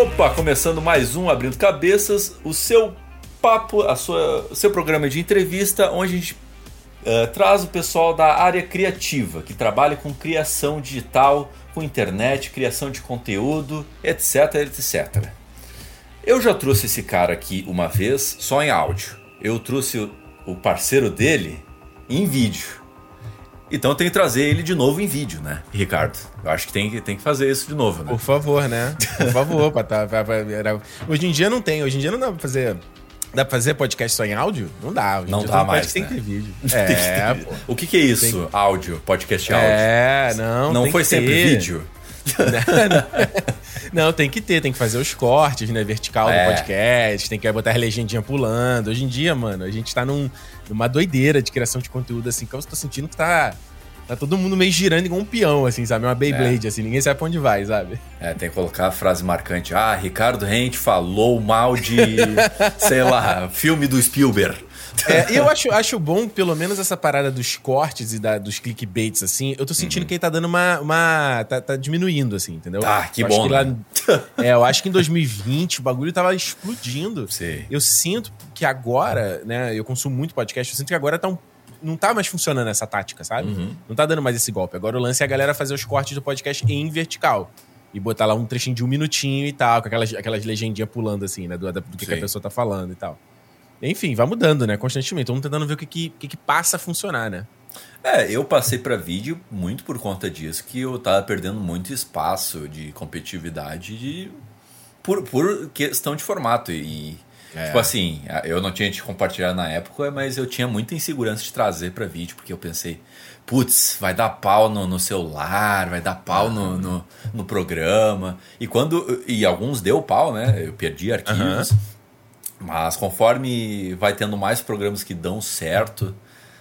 Opa, começando mais um Abrindo Cabeças, o seu papo, a sua, o seu programa de entrevista, onde a gente uh, traz o pessoal da área criativa, que trabalha com criação digital, com internet, criação de conteúdo, etc, etc. Eu já trouxe esse cara aqui uma vez, só em áudio. Eu trouxe o, o parceiro dele em vídeo. Então tem que trazer ele de novo em vídeo, né, Ricardo? Eu acho que tem, tem que fazer isso de novo, né? Por favor, né? Por favor. pra, tá, pra, pra, hoje em dia não tem. Hoje em dia não dá pra fazer. Dá pra fazer podcast só em áudio? Não dá. Hoje não dá mais. Tem né? que ter vídeo. É, pô. O que, que é isso? Tem... Áudio, podcast áudio? É, não. Não foi sempre ter. vídeo? não, tem que ter, tem que fazer os cortes, né? Vertical é. do podcast, tem que botar a legendinha pulando. Hoje em dia, mano, a gente tá num, numa doideira de criação de conteúdo, assim, que eu tô sentindo que tá. Tá todo mundo meio girando igual um peão, assim, sabe? Uma Beyblade, é. assim, ninguém sabe pra onde vai, sabe? É, tem que colocar a frase marcante. Ah, Ricardo Rente falou mal de, sei lá, filme do Spielberg. É, e eu acho, acho bom, pelo menos, essa parada dos cortes e da, dos clickbaits, assim. Eu tô sentindo uhum. que ele tá dando uma. uma tá, tá, diminuindo, assim, entendeu? Ah, que eu bom. Que lá, né? é, eu acho que em 2020 o bagulho tava explodindo. Sim. Eu sinto que agora, né? Eu consumo muito podcast, eu sinto que agora tá um não tá mais funcionando essa tática, sabe? Uhum. Não tá dando mais esse golpe. Agora o lance é a galera fazer os cortes do podcast em vertical. E botar lá um trechinho de um minutinho e tal, com aquelas, aquelas legendinhas pulando assim, né? Do, do que, que, a pessoa tá falando e tal. Enfim, vai mudando, né? Constantemente. Vamos tentando ver o que, que, que, que passa a funcionar, né? É, eu passei para vídeo muito por conta disso, que eu tava perdendo muito espaço de competitividade de... por, por questão de formato. E é. Tipo assim, eu não tinha te compartilhado na época, mas eu tinha muita insegurança de trazer para vídeo, porque eu pensei, putz, vai dar pau no, no celular, vai dar pau no, no, no, programa. E quando. E alguns deu pau, né? Eu perdi arquivos. Uhum. Mas conforme vai tendo mais programas que dão certo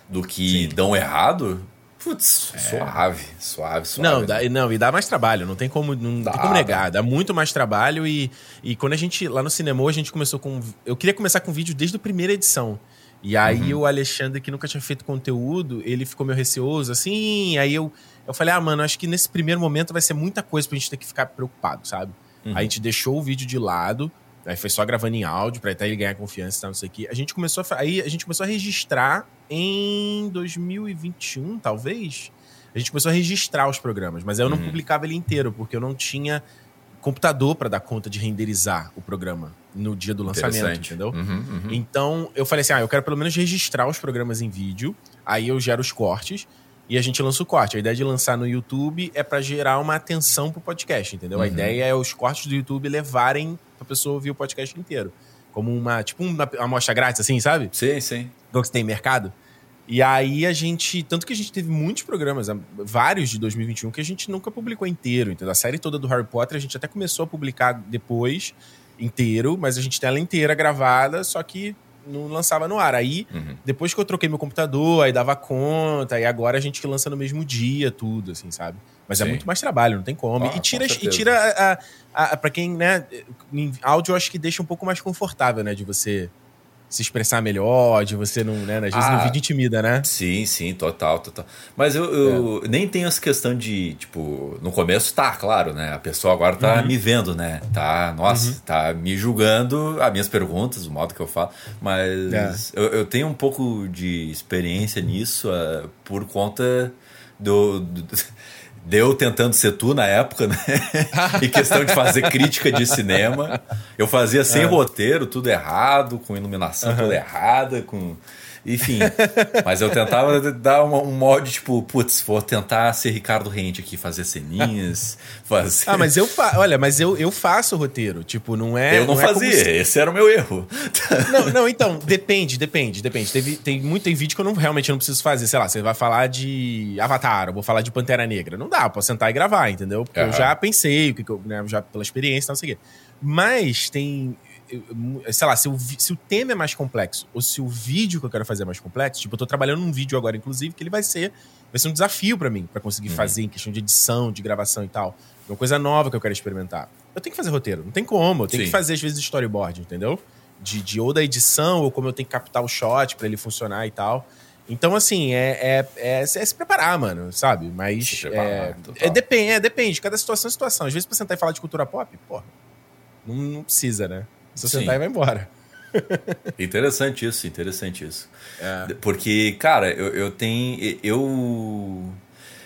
do que Sim. dão errado, Putz, é. suave, suave, suave. Não, dá, não, e dá mais trabalho, não tem como, não dá, tem como negar. Dá. muito mais trabalho e, e quando a gente, lá no cinema, a gente começou com. Eu queria começar com vídeo desde a primeira edição. E aí uhum. o Alexandre, que nunca tinha feito conteúdo, ele ficou meio receoso, assim. Aí eu, eu falei, ah, mano, acho que nesse primeiro momento vai ser muita coisa pra gente ter que ficar preocupado, sabe? Uhum. Aí a gente deixou o vídeo de lado, aí foi só gravando em áudio pra até ele ganhar confiança e tal, não sei o quê. A gente começou a, aí a gente começou a registrar em 2021, talvez, a gente começou a registrar os programas, mas aí eu não uhum. publicava ele inteiro, porque eu não tinha computador para dar conta de renderizar o programa no dia do lançamento, entendeu? Uhum, uhum. Então eu falei assim: ah, eu quero pelo menos registrar os programas em vídeo, aí eu gero os cortes e a gente lança o corte. A ideia de lançar no YouTube é para gerar uma atenção pro podcast, entendeu? A uhum. ideia é os cortes do YouTube levarem pra pessoa ouvir o podcast inteiro. Como uma, tipo uma amostra grátis, assim, sabe? Sim, sim. Igual que você tem mercado. E aí a gente. Tanto que a gente teve muitos programas, vários de 2021, que a gente nunca publicou inteiro. Entendeu? A série toda do Harry Potter a gente até começou a publicar depois, inteiro, mas a gente tem ela inteira gravada, só que não lançava no ar. Aí, uhum. depois que eu troquei meu computador, aí dava conta, e agora a gente lança no mesmo dia, tudo, assim, sabe? Mas é Sim. é muito mais trabalho, não tem como. Ah, e tira, e tira a, a, a, pra quem, né, em áudio eu acho que deixa um pouco mais confortável, né, de você se expressar melhor, de você não, né? Às vezes ah, no vídeo intimida, né? Sim, sim, total, total. Mas eu, eu é. nem tenho essa questão de, tipo, no começo tá, claro, né? A pessoa agora tá uhum. me vendo, né? Tá, nossa, uhum. tá me julgando as minhas perguntas, o modo que eu falo. Mas é. eu, eu, tenho um pouco de experiência nisso uh, por conta do, do Deu tentando ser tu na época, né? em questão de fazer crítica de cinema. Eu fazia sem uhum. roteiro, tudo errado, com iluminação uhum. toda errada, com enfim, mas eu tentava dar um, um mod, tipo, putz, vou tentar ser Ricardo Rente aqui, fazer ceninhas, fazer... Ah, mas eu olha, mas eu, eu faço o roteiro, tipo, não é... Eu não, não é fazia, é esse era o meu erro. Não, não, então, depende, depende, depende. Teve, tem muito tem vídeo que eu não, realmente não preciso fazer, sei lá, você vai falar de Avatar, eu vou falar de Pantera Negra. Não dá, eu posso sentar e gravar, entendeu? Porque uhum. eu já pensei, o que eu, né, já pela experiência, não sei o quê. Mas tem sei lá, se o, se o tema é mais complexo ou se o vídeo que eu quero fazer é mais complexo, tipo, eu tô trabalhando num vídeo agora, inclusive, que ele vai ser, vai ser um desafio para mim, para conseguir uhum. fazer em questão de edição, de gravação e tal. Uma coisa nova que eu quero experimentar. Eu tenho que fazer roteiro, não tem como, eu tenho Sim. que fazer, às vezes, storyboard, entendeu? De, de ou da edição, ou como eu tenho que captar o shot para ele funcionar e tal. Então, assim, é, é, é, é, se preparar, mano, sabe? Mas. Preparar, é, é, depende, é, depende. Cada situação é situação. Às vezes, pra sentar e falar de cultura pop, porra Não, não precisa, né? Só sentar e vai embora. interessante isso, interessante isso. É. Porque, cara, eu, eu tenho. Eu.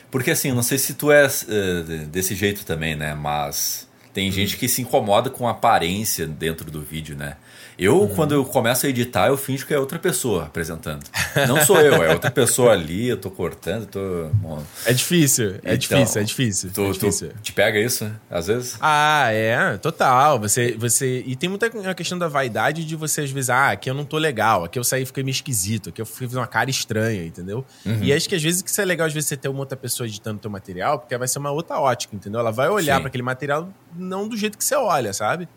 Porque assim, não sei se tu é uh, desse jeito também, né? Mas tem uhum. gente que se incomoda com a aparência dentro do vídeo, né? Eu, uhum. quando eu começo a editar, eu finjo que é outra pessoa apresentando. Não sou eu, é outra pessoa ali, eu tô cortando, tô. Bom. É difícil, é então, difícil, é difícil. Tu, é difícil. Tu te pega isso, né? Às vezes? Ah, é, total. Você, você. E tem muita a questão da vaidade de você, às vezes, ah, aqui eu não tô legal, aqui eu saí e fiquei meio esquisito, aqui eu fiz uma cara estranha, entendeu? Uhum. E acho que às vezes que isso é legal, às vezes, você ter uma outra pessoa editando teu material, porque vai ser uma outra ótica, entendeu? Ela vai olhar para aquele material não do jeito que você olha, sabe?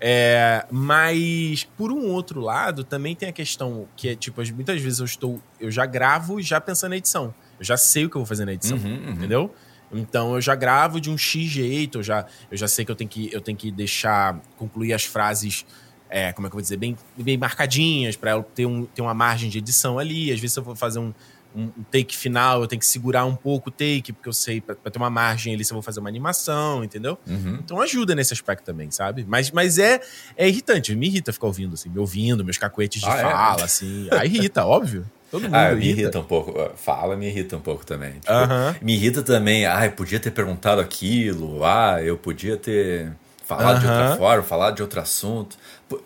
É, mas, por um outro lado, também tem a questão que é, tipo, muitas vezes eu estou. Eu já gravo já pensando na edição. Eu já sei o que eu vou fazer na edição. Uhum, uhum. Entendeu? Então eu já gravo de um X jeito, eu já, eu já sei que eu tenho que, eu tenho que deixar, concluir as frases, é, como é que eu vou dizer, bem, bem marcadinhas, para ter, um, ter uma margem de edição ali. Às vezes eu vou fazer um, um take final, eu tenho que segurar um pouco o take, porque eu sei, pra, pra ter uma margem ali, se eu vou fazer uma animação, entendeu? Uhum. Então ajuda nesse aspecto também, sabe? Mas, mas é, é irritante, me irrita ficar ouvindo, assim, me ouvindo, meus cacuetes de ah, é? fala, é? assim. Aí irrita, óbvio. Todo mundo ah, me irrita. irrita um pouco. Fala, me irrita um pouco também. Tipo, Me irrita também, ah, eu podia ter perguntado aquilo, ah, eu podia ter falado de outra forma, falado de outro assunto.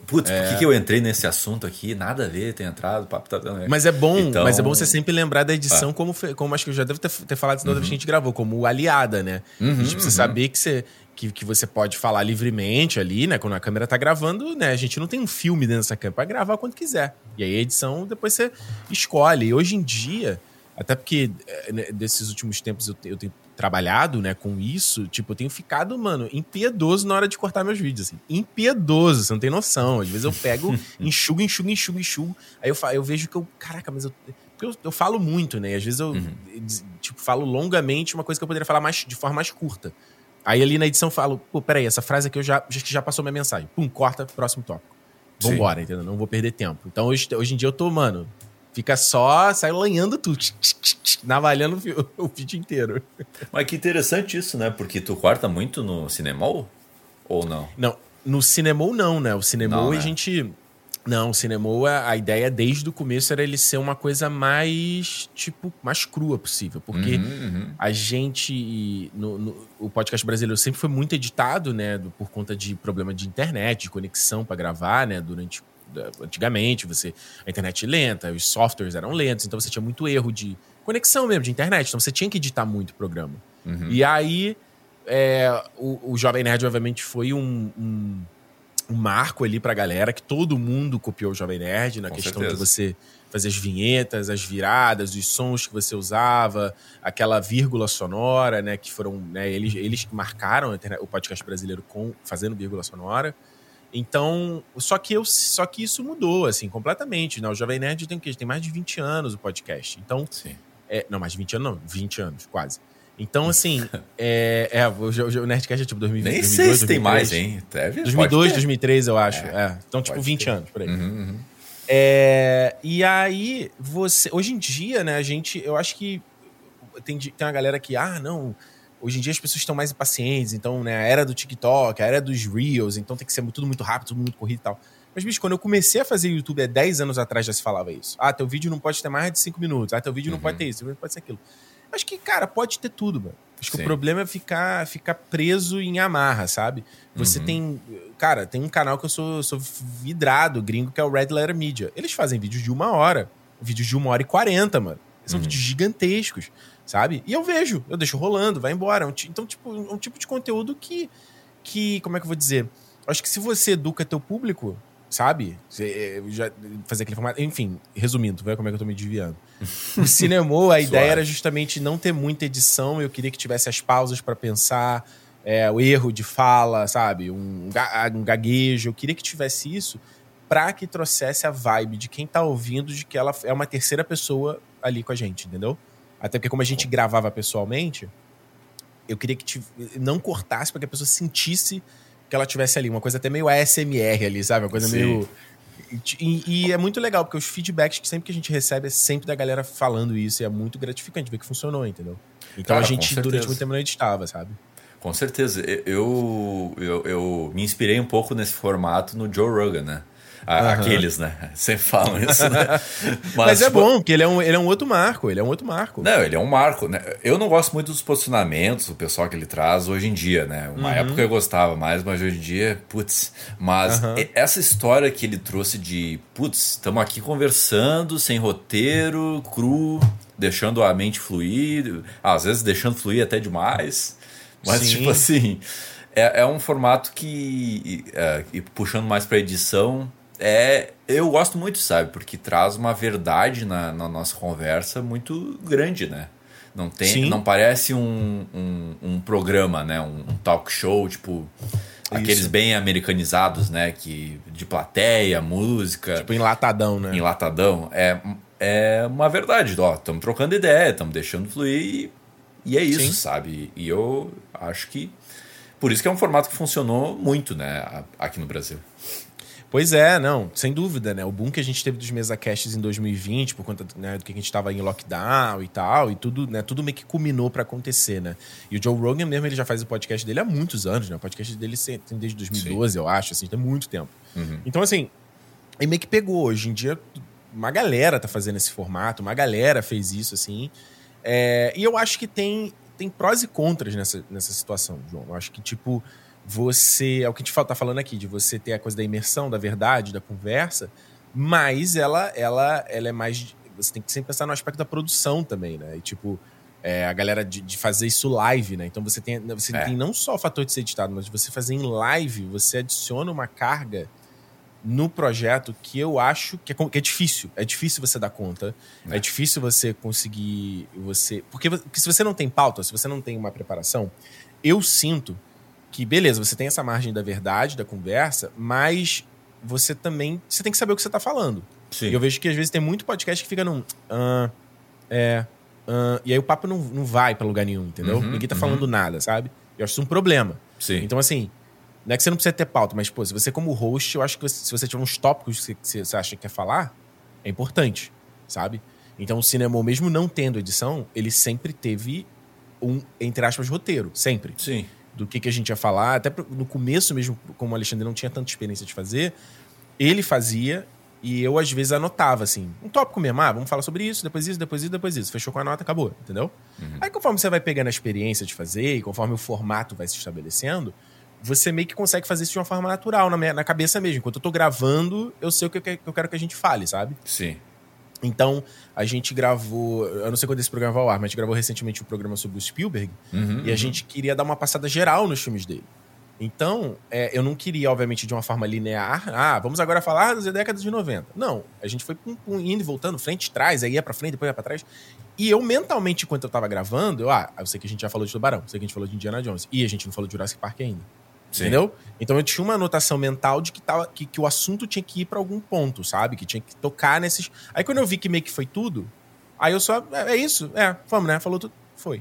Putz, é. por que, que eu entrei nesse assunto aqui? Nada a ver, tem entrado, o papo tá dando. Mas é bom, então... mas é bom você sempre lembrar da edição, ah. como, como acho que eu já devo ter, ter falado isso uhum. que a gente gravou, como aliada, né? Uhum, tipo, você uhum. saber que você. Que, que você pode falar livremente ali, né? Quando a câmera tá gravando, né? A gente não tem um filme dentro dessa câmera para gravar quando quiser. E aí a edição depois você escolhe. E hoje em dia, até porque é, né, desses últimos tempos eu, eu tenho trabalhado, né, com isso, tipo, eu tenho ficado, mano, impiedoso na hora de cortar meus vídeos, assim. Impiedoso, você não tem noção. Às vezes eu pego, enxugo, enxugo, enxugo, enxugo. Aí eu, eu vejo que eu, caraca, mas eu, eu, eu falo muito, né? Às vezes eu, uhum. tipo, falo longamente uma coisa que eu poderia falar mais, de forma mais curta. Aí ali na edição eu falo, pô, peraí, essa frase aqui eu já, já, já passou minha mensagem. Pum, corta, próximo tópico. Vambora, Sim. entendeu? Não vou perder tempo. Então hoje, hoje em dia eu tô, mano, Fica só, sai lanhando tudo, navalhando o vídeo inteiro. Mas que interessante isso, né? Porque tu corta muito no Cinemol? Ou não? Não, no Cinemol não, né? O Cinemol né? a gente... Não, o Cinemol, a ideia desde o começo era ele ser uma coisa mais, tipo, mais crua possível. Porque uhum, uhum. a gente, no, no, o podcast brasileiro sempre foi muito editado, né? Por conta de problema de internet, de conexão para gravar, né? Durante antigamente, você a internet lenta, os softwares eram lentos, então você tinha muito erro de conexão mesmo, de internet. Então você tinha que editar muito o programa. Uhum. E aí, é, o, o Jovem Nerd, obviamente, foi um, um, um, marco ali pra galera, que todo mundo copiou o Jovem Nerd na Com questão certeza. de você fazer as vinhetas, as viradas, os sons que você usava, aquela vírgula sonora, né? Que foram. Né, eles, eles que marcaram o podcast brasileiro com fazendo vírgula sonora. Então, só que eu só que isso mudou assim completamente, né? O Jovem Nerd tem o quê? Tem mais de 20 anos o podcast. Então, Sim. É, não, mais de 20 anos não, 20 anos, quase. Então, assim, é, é, o, o Nerdcast é tipo 2020. Nem 2002, sei se 2003, tem mais, hein? Deve, 2002, 2003, eu acho. É, é. Então, tipo, 20 ter. anos por aí. Uhum, uhum. É, e aí, você. Hoje em dia, né, a gente. Eu acho que tem, tem uma galera que, ah, não Hoje em dia as pessoas estão mais impacientes, então, né, a era do TikTok, a era dos Reels, então tem que ser tudo muito rápido, tudo muito corrido e tal. Mas, bicho, quando eu comecei a fazer YouTube há 10 anos atrás já se falava isso. Ah, teu vídeo não pode ter mais de 5 minutos. Ah, teu vídeo uhum. não pode ter isso, não pode ser aquilo. Acho que, cara, pode ter tudo, mano. Acho Sim. que o problema é ficar, ficar preso em amarra, sabe? Você uhum. tem. Cara, tem um canal que eu sou, sou vidrado, gringo, que é o Red Letter Media. Eles fazem vídeos de uma hora. Vídeos de uma hora e quarenta, mano. São uhum. vídeos gigantescos sabe? E eu vejo, eu deixo rolando, vai embora. É então, tipo, é um tipo de conteúdo que, que, como é que eu vou dizer? Acho que se você educa teu público, sabe? Eh, já fazer aquele formato. Enfim, resumindo, vai como é que eu tô me desviando. O cinema, a ideia era justamente não ter muita edição, eu queria que tivesse as pausas para pensar, é, o erro de fala, sabe? Um, um gaguejo, eu queria que tivesse isso para que trouxesse a vibe de quem tá ouvindo de que ela é uma terceira pessoa ali com a gente, entendeu? Até porque como a gente gravava pessoalmente, eu queria que te, não cortasse para que a pessoa sentisse que ela tivesse ali. Uma coisa até meio ASMR ali, sabe? Uma coisa Sim. meio... E, e, é muito legal, porque os feedbacks que sempre que a gente recebe é sempre da galera falando isso. E é muito gratificante ver que funcionou, entendeu? Então Cara, a gente, durante muito tempo, não editava, sabe? Com certeza. Eu, eu, eu me inspirei um pouco nesse formato no Joe Rogan, né? Uhum. Aqueles, né? Sempre falam isso, né? Mas, Mas é tipo... bom, porque ele é, um, ele é um outro marco, ele é um outro marco. Não, ele é um marco, né? Eu não gosto muito dos posicionamentos, o pessoal que ele traz hoje em dia, né? Uma uhum. época eu gostava mais, mas hoje em dia, putz. Mas uhum. essa história que ele trouxe de, putz, estamos aqui conversando, sem roteiro, cru, deixando a mente fluir, às vezes deixando fluir até demais. Mas, Sim. tipo assim, é, é um formato que, é, puxando mais para edição, é eu gosto muito, sabe? Porque traz uma verdade na, na nossa conversa muito grande, né? Não, tem, Sim. não parece um, um, um, programa, né? Um, um talk show, tipo. Isso. Aqueles bem americanizados, né? Que, de plateia, música. Tipo, enlatadão, né? Enlatadão. É, é uma verdade. Ó, estamos trocando ideia, estamos deixando fluir e, e é isso, Sim. sabe? E eu acho que. Por isso que é um formato que funcionou muito, né? Aqui no Brasil. Pois é, não, sem dúvida, né? O boom que a gente teve dos mesacasts em 2020, por conta né, do que a gente estava em lockdown e tal, e tudo, né? Tudo meio que culminou para acontecer, né? E o Joe Rogan mesmo, ele já faz o podcast dele há muitos anos, né? O podcast dele tem desde 2012, Sim. eu acho, assim, tem muito tempo. Uhum. Então, assim, ele meio que pegou. Hoje em dia, uma galera tá fazendo esse formato, uma galera fez isso, assim. É, e eu acho que tem, tem prós e contras nessa, nessa situação, João. Eu acho que, tipo você. É o que a gente tá falando aqui, de você ter a coisa da imersão, da verdade, da conversa, mas ela, ela, ela é mais. Você tem que sempre pensar no aspecto da produção também, né? E tipo. É, a galera de, de, fazer isso live, né? Então você tem, você é. tem não só o fator de ser editado, mas de você fazer em live, você adiciona uma carga no projeto que eu acho que é, que é difícil. É difícil você dar conta. É. é difícil você conseguir. você porque, porque se você não tem pauta, se você não tem uma preparação, eu sinto que beleza, você tem essa margem da verdade, da conversa, mas você também você tem que saber o que você está falando. Sim. E eu vejo que às vezes tem muito podcast que fica num. Uh, é. Uh, e aí o papo não, não vai para lugar nenhum, entendeu? Uhum, Ninguém tá uhum. falando nada, sabe? Eu acho isso um problema. Sim. Então, assim, não é que você não precisa ter pauta, mas, pô, se você, como host, eu acho que você, se você tiver uns tópicos que você, você acha que quer falar, é importante, sabe? Então, o cinema, mesmo não tendo edição, ele sempre teve um, entre aspas, roteiro. Sempre. Sim do que, que a gente ia falar. Até no começo mesmo, como o Alexandre não tinha tanta experiência de fazer, ele fazia e eu às vezes anotava assim, um tópico mesmo, ah, vamos falar sobre isso, depois isso, depois isso, depois isso. Fechou com a nota, acabou, entendeu? Uhum. Aí conforme você vai pegando a experiência de fazer e conforme o formato vai se estabelecendo, você meio que consegue fazer isso de uma forma natural na, minha, na cabeça mesmo. Enquanto eu tô gravando, eu sei o que eu quero que a gente fale, sabe? Sim. Então, a gente gravou. Eu não sei quando esse programa vai ao ar, mas a gente gravou recentemente um programa sobre o Spielberg. Uhum, e a uhum. gente queria dar uma passada geral nos filmes dele. Então, é, eu não queria, obviamente, de uma forma linear. Ah, vamos agora falar das décadas de 90. Não, a gente foi pum, pum, indo e voltando, frente, trás, aí ia pra frente, depois ia pra trás. E eu, mentalmente, enquanto eu tava gravando, eu, ah, eu sei que a gente já falou de Tubarão, eu sei que a gente falou de Indiana Jones. E a gente não falou de Jurassic Park ainda. Sim. Entendeu? Então eu tinha uma anotação mental de que, tava, que, que o assunto tinha que ir para algum ponto, sabe? Que tinha que tocar nesses. Aí quando eu vi que meio que foi tudo, aí eu só. É, é isso, é, vamos, né? Falou tudo. Foi.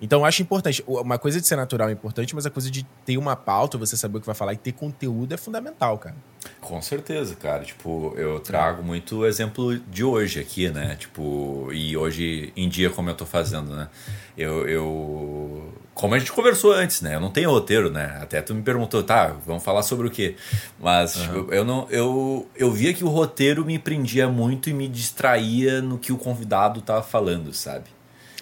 Então eu acho importante. Uma coisa de ser natural é importante, mas a coisa de ter uma pauta, você saber o que vai falar e ter conteúdo é fundamental, cara. Com certeza, cara. Tipo, eu trago muito exemplo de hoje aqui, né? Tipo, e hoje em dia como eu tô fazendo, né? Eu, eu como a gente conversou antes, né? Eu não tenho roteiro, né? Até tu me perguntou, tá, vamos falar sobre o quê? Mas uhum. eu, eu, não eu, eu via que o roteiro me prendia muito e me distraía no que o convidado tava falando, sabe?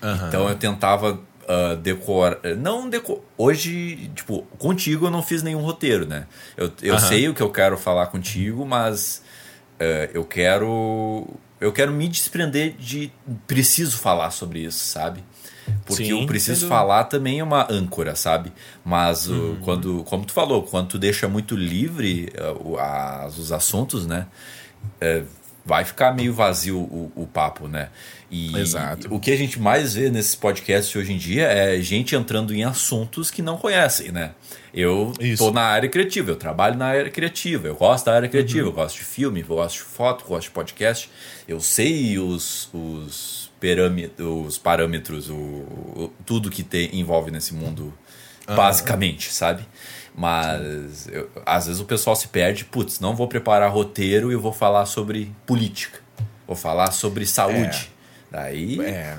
Uhum. Então eu tentava uh, decorar. Não decor. Hoje, tipo, contigo eu não fiz nenhum roteiro, né? Eu, eu uhum. sei o que eu quero falar contigo, mas uh, eu quero. Eu quero me desprender de preciso falar sobre isso, sabe? Porque Sim, o preciso falar também é uma âncora, sabe? Mas uhum. quando, como tu falou, quando tu deixa muito livre uh, as, os assuntos, né? Uh, vai ficar meio vazio o, o papo, né? E Exato. o que a gente mais vê nesses podcasts hoje em dia é gente entrando em assuntos que não conhecem, né? Eu Isso. tô na área criativa, eu trabalho na área criativa, eu gosto da área criativa, uhum. eu gosto de filme, eu gosto de foto, eu gosto de podcast, eu sei os, os os parâmetros, o, o, tudo que te, envolve nesse mundo, basicamente, sabe? Mas eu, às vezes o pessoal se perde, putz, não vou preparar roteiro e vou falar sobre política, vou falar sobre saúde. É. Daí é.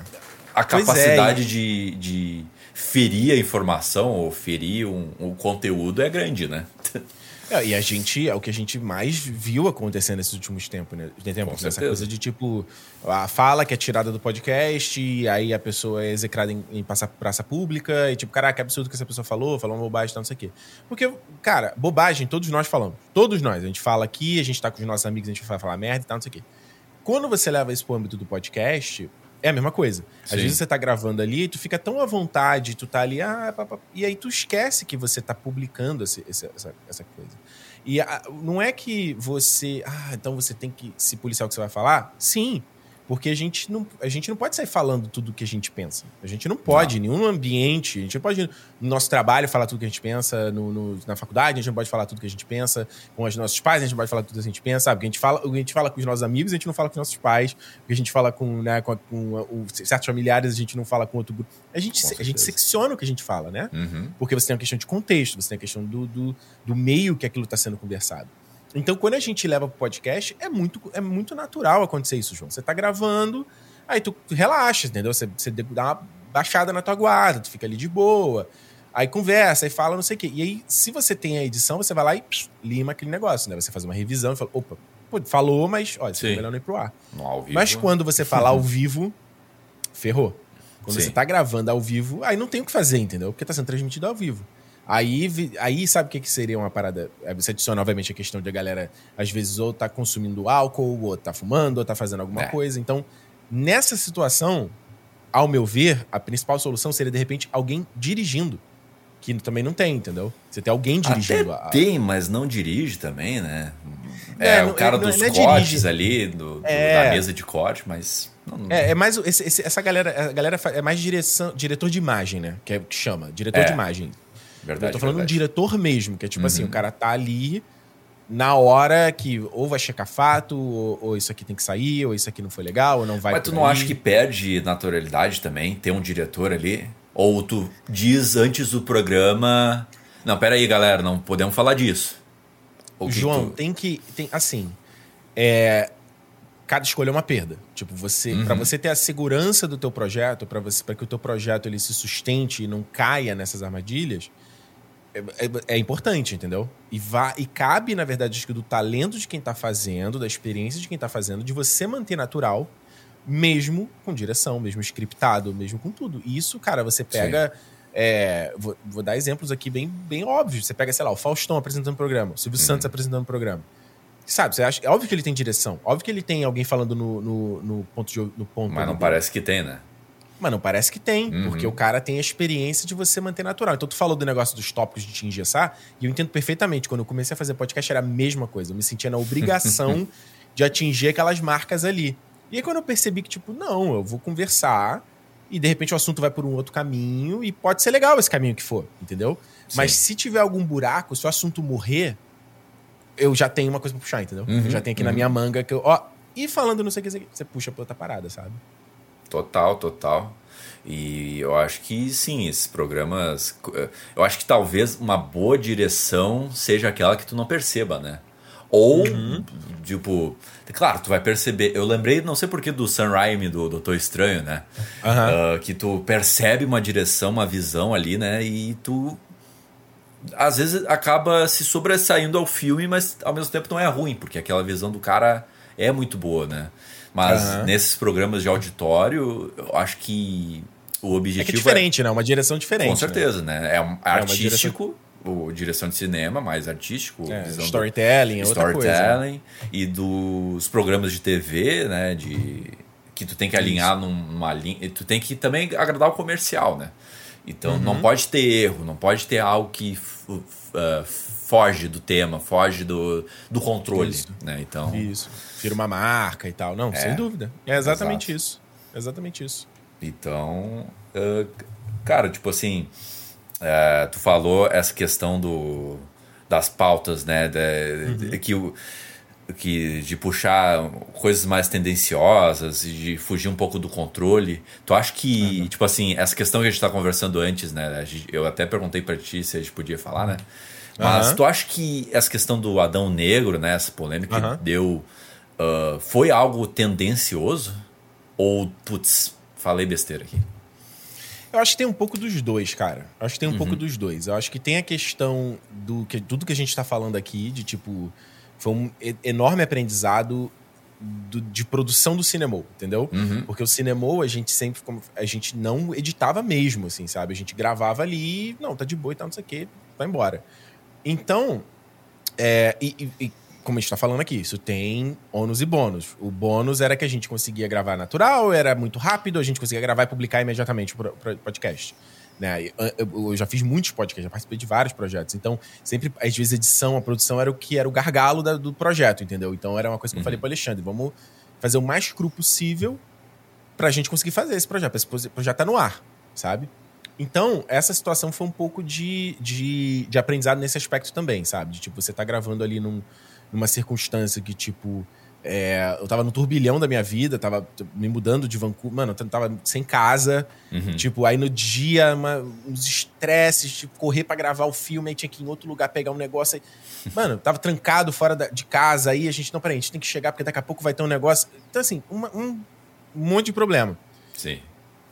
a capacidade é. de, de ferir a informação ou ferir um, um conteúdo é grande, né? É, e a gente, é o que a gente mais viu acontecer nesses últimos tempos, né? Tempos, essa coisa de tipo, a fala que é tirada do podcast, e aí a pessoa é execrada em, em passar praça pública, e tipo, caraca, que absurdo que essa pessoa falou, falou uma bobagem, tal, não sei o quê. Porque, cara, bobagem, todos nós falamos. Todos nós. A gente fala aqui, a gente tá com os nossos amigos, a gente vai falar merda e tal, não sei o quê. Quando você leva isso pro âmbito do podcast, é a mesma coisa. Às Sim. vezes você tá gravando ali, tu fica tão à vontade, tu tá ali, ah, pá, pá, e aí tu esquece que você tá publicando esse, essa, essa coisa. E a, não é que você, ah, então você tem que se policiar o que você vai falar? Sim. Porque a gente não, a gente não pode sair falando tudo o que a gente pensa. A gente não pode, em nenhum ambiente. A gente não pode, no nosso trabalho, falar tudo que a gente pensa. No, no, na faculdade, a gente não pode falar tudo que a gente pensa. Com os nossos pais, a gente não pode falar tudo que a gente pensa. Sabe? Porque a gente fala, a gente fala com os nossos amigos, a gente não fala com os nossos pais. Porque a gente fala com, né, com, com, com certos familiares, a gente não fala com outro grupo. A gente, a gente secciona o que a gente fala, né? Uhum. Porque você tem a questão de contexto, você tem a questão do, do, do meio que aquilo está sendo conversado. Então, quando a gente leva pro podcast, é muito, é muito natural acontecer isso, João. Você tá gravando, aí tu, tu relaxa, entendeu? Você, você dá uma baixada na tua guarda, tu fica ali de boa. Aí conversa, aí fala, não sei o quê. E aí, se você tem a edição, você vai lá e pss, lima aquele negócio, né? Você faz uma revisão e fala, opa, pô, falou, mas olha, é melhor não ir pro ar. Mas quando você fala ao vivo, ferrou. Quando Sim. você tá gravando ao vivo, aí não tem o que fazer, entendeu? Porque tá sendo transmitido ao vivo. Aí, aí sabe o que, que seria uma parada? É, você adiciona, obviamente, a questão de a galera, às vezes, ou tá consumindo álcool, ou tá fumando, ou tá fazendo alguma é. coisa. Então, nessa situação, ao meu ver, a principal solução seria, de repente, alguém dirigindo. Que também não tem, entendeu? Você tem alguém dirigindo. Até a... Tem, mas não dirige também, né? É, é o cara não, dos não é cortes dirige. ali, do, do, é. da mesa de corte, mas. Não, é, é, mais. Esse, esse, essa galera, a galera é mais direção, diretor de imagem, né? Que, é, que chama, diretor de imagem. Verdade, eu tô falando verdade. um diretor mesmo, que é tipo uhum. assim, o cara tá ali na hora que ou vai checar fato, ou, ou, isso aqui tem que sair, ou isso aqui não foi legal, ou não vai. Mas tu não acha que perde naturalidade também ter um diretor ali? Ou tu diz antes do programa. Não, pera aí, galera, não podemos falar disso. João, tu... tem que. Tem, assim. É, cada escolha é uma perda. Tipo, você, uhum. para você ter a segurança do teu projeto, para você, para que o teu projeto ele se sustente e não caia nessas armadilhas, é, é, é, importante, entendeu? E, vá, e cabe, na verdade, acho que do talento de quem tá fazendo, da experiência de quem tá fazendo, de você manter natural, mesmo com direção, mesmo scriptado, mesmo com tudo. E isso, cara, você pega. É, vou, vou, dar exemplos aqui bem, bem óbvios. Você pega, sei lá, o Faustão apresentando o programa, o Silvio uhum. Santos apresentando o programa. Sabe, você acha. É óbvio que ele tem direção. Óbvio que ele tem alguém falando no, no, no ponto de. No ponto Mas não parece que tem, né? Mas não parece que tem, uhum. porque o cara tem a experiência de você manter natural. Então, tu falou do negócio dos tópicos de te engessar, e eu entendo perfeitamente. Quando eu comecei a fazer podcast, era a mesma coisa. Eu me sentia na obrigação de atingir aquelas marcas ali. E aí, quando eu percebi que, tipo, não, eu vou conversar, e de repente o assunto vai por um outro caminho, e pode ser legal esse caminho que for, entendeu? Sim. Mas se tiver algum buraco, se o assunto morrer, eu já tenho uma coisa pra puxar, entendeu? Uhum, eu já tenho aqui uhum. na minha manga que eu, ó, e falando não sei o que, você puxa pra outra parada, sabe? Total, total. E eu acho que sim, esses programas. Eu acho que talvez uma boa direção seja aquela que tu não perceba, né? Ou, uhum. tipo, claro, tu vai perceber. Eu lembrei, não sei porquê, do Sam Raimi, do Doutor Estranho, né? Uhum. Uh, que tu percebe uma direção, uma visão ali, né? E tu. Às vezes acaba se sobressaindo ao filme, mas ao mesmo tempo não é ruim, porque aquela visão do cara é muito boa, né? Mas uhum. nesses programas de auditório, eu acho que o objetivo. É que é diferente, é... né? Uma direção diferente. Com né? certeza, né? né? É um artístico. O direção de cinema, mais artístico. É, storytelling, do, storytelling coisa. e dos programas de TV, né? De que tu tem que alinhar Isso. numa linha, tu tem que também agradar o comercial, né? Então uhum. não pode ter erro, não pode ter algo que uh, foge do tema, foge do, do controle, isso. né? Então isso, tira uma marca e tal, não, é, sem dúvida, é exatamente exato. isso, exatamente isso. Então, uh, cara, tipo assim, uh, tu falou essa questão do das pautas, né? De, uhum. de, que o que de puxar coisas mais tendenciosas e de fugir um pouco do controle. Tu acha que, uhum. tipo assim, essa questão que a gente tá conversando antes, né? Eu até perguntei para ti se a gente podia falar, né? Mas uhum. tu acha que essa questão do Adão Negro, né, essa polêmica uhum. que deu, uh, foi algo tendencioso? Ou, putz, falei besteira aqui? Eu acho que tem um pouco dos dois, cara. Eu acho que tem um uhum. pouco dos dois. Eu acho que tem a questão do que tudo que a gente tá falando aqui, de tipo, foi um enorme aprendizado do, de produção do cinema, entendeu? Uhum. Porque o cinema a gente sempre a gente não editava mesmo, assim, sabe? A gente gravava ali, não, tá de boa e tal, não sei o quê, vai embora. Então, é, e, e, como a gente tá falando aqui, isso tem ônus e bônus. O bônus era que a gente conseguia gravar natural, era muito rápido, a gente conseguia gravar e publicar imediatamente o podcast. Né? Eu já fiz muitos podcasts, já participei de vários projetos. Então, sempre, às vezes, a edição, a produção era o que era o gargalo da, do projeto, entendeu? Então, era uma coisa que eu falei uhum. para Alexandre: vamos fazer o mais cru possível pra gente conseguir fazer esse projeto. Esse projeto tá no ar, sabe? Então, essa situação foi um pouco de, de, de aprendizado nesse aspecto também, sabe? De tipo, você tá gravando ali num, numa circunstância que, tipo, é, eu tava no turbilhão da minha vida, tava me mudando de Vancouver, mano, eu tava sem casa. Uhum. Tipo, aí no dia, uma, uns estresses, tipo, correr para gravar o filme, aí tinha que ir em outro lugar pegar um negócio. Aí, mano, tava trancado fora da, de casa, aí a gente, não, peraí, a gente tem que chegar porque daqui a pouco vai ter um negócio. Então, assim, uma, um monte de problema. Sim.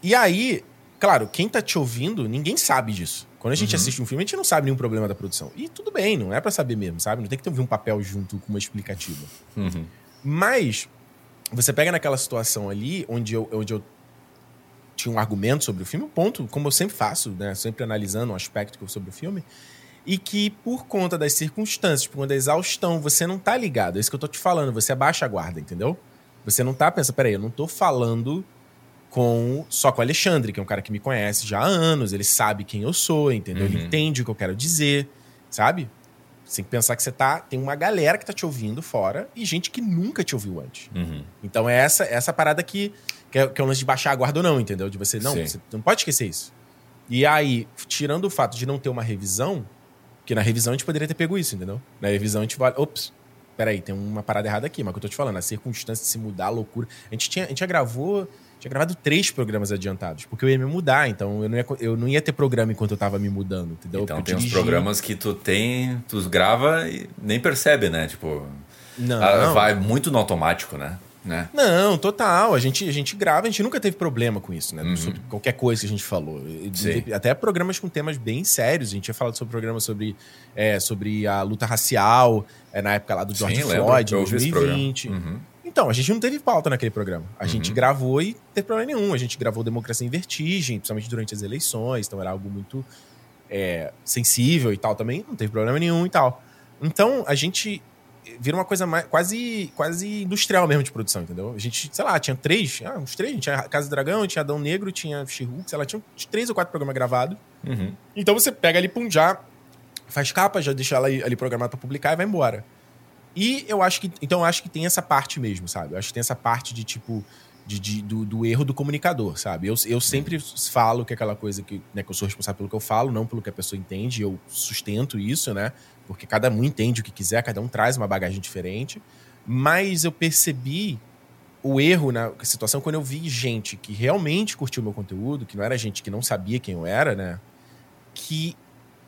E aí, claro, quem tá te ouvindo, ninguém sabe disso. Quando a gente uhum. assiste um filme, a gente não sabe nenhum problema da produção. E tudo bem, não é para saber mesmo, sabe? Não tem que ter um papel junto com uma explicativa. Uhum. Mas você pega naquela situação ali onde eu, onde eu tinha um argumento sobre o filme, um ponto, como eu sempre faço, né? Sempre analisando um aspecto sobre o filme. E que por conta das circunstâncias, por conta da exaustão, você não tá ligado. É isso que eu tô te falando, você abaixa a guarda, entendeu? Você não tá pensando, peraí, eu não tô falando com só com o Alexandre, que é um cara que me conhece já há anos, ele sabe quem eu sou, entendeu? Uhum. Ele entende o que eu quero dizer, sabe? Você tem que pensar que você tá. Tem uma galera que tá te ouvindo fora e gente que nunca te ouviu antes. Uhum. Então é essa, essa parada que, que, é, que é o lance de baixar a guarda ou não, entendeu? De você. Não, Sim. você não pode esquecer isso. E aí, tirando o fato de não ter uma revisão, que na revisão a gente poderia ter pego isso, entendeu? Na revisão a gente vai. Ops, peraí, tem uma parada errada aqui, mas o que eu tô te falando, a circunstância de se mudar, a loucura. A gente, tinha, a gente já gravou tinha gravado três programas adiantados, porque eu ia me mudar, então eu não ia, eu não ia ter programa enquanto eu tava me mudando, entendeu? Então tem uns programas que tu tem, tu grava e nem percebe, né? Tipo, não, não. vai muito no automático, né? né? Não, total. A gente, a gente grava, a gente nunca teve problema com isso, né? Uhum. Sobre qualquer coisa que a gente falou. Sim. Até programas com temas bem sérios. A gente tinha falado sobre programas sobre, é, sobre a luta racial, é, na época lá do George Sim, Floyd, em 2020. Uhum. Então, a gente não teve pauta naquele programa. A uhum. gente gravou e não teve problema nenhum. A gente gravou Democracia em Vertigem, principalmente durante as eleições, então era algo muito é, sensível e tal também, não teve problema nenhum e tal. Então, a gente vira uma coisa mais, quase, quase industrial mesmo de produção, entendeu? A gente, sei lá, tinha três, ah, uns três, tinha Casa do Dragão, tinha Adão Negro, tinha she sei lá, tinha três ou quatro programas gravados. Uhum. Então você pega ali, pum, já faz capa, já deixa ela ali, ali programado para publicar e vai embora. E eu acho que. Então eu acho que tem essa parte mesmo, sabe? Eu acho que tem essa parte de tipo. De, de do, do, erro do comunicador, sabe? Eu, eu sempre falo que é aquela coisa que, né, que eu sou responsável pelo que eu falo, não pelo que a pessoa entende, eu sustento isso, né? Porque cada um entende o que quiser, cada um traz uma bagagem diferente. Mas eu percebi o erro na situação quando eu vi gente que realmente curtiu meu conteúdo, que não era gente que não sabia quem eu era, né? Que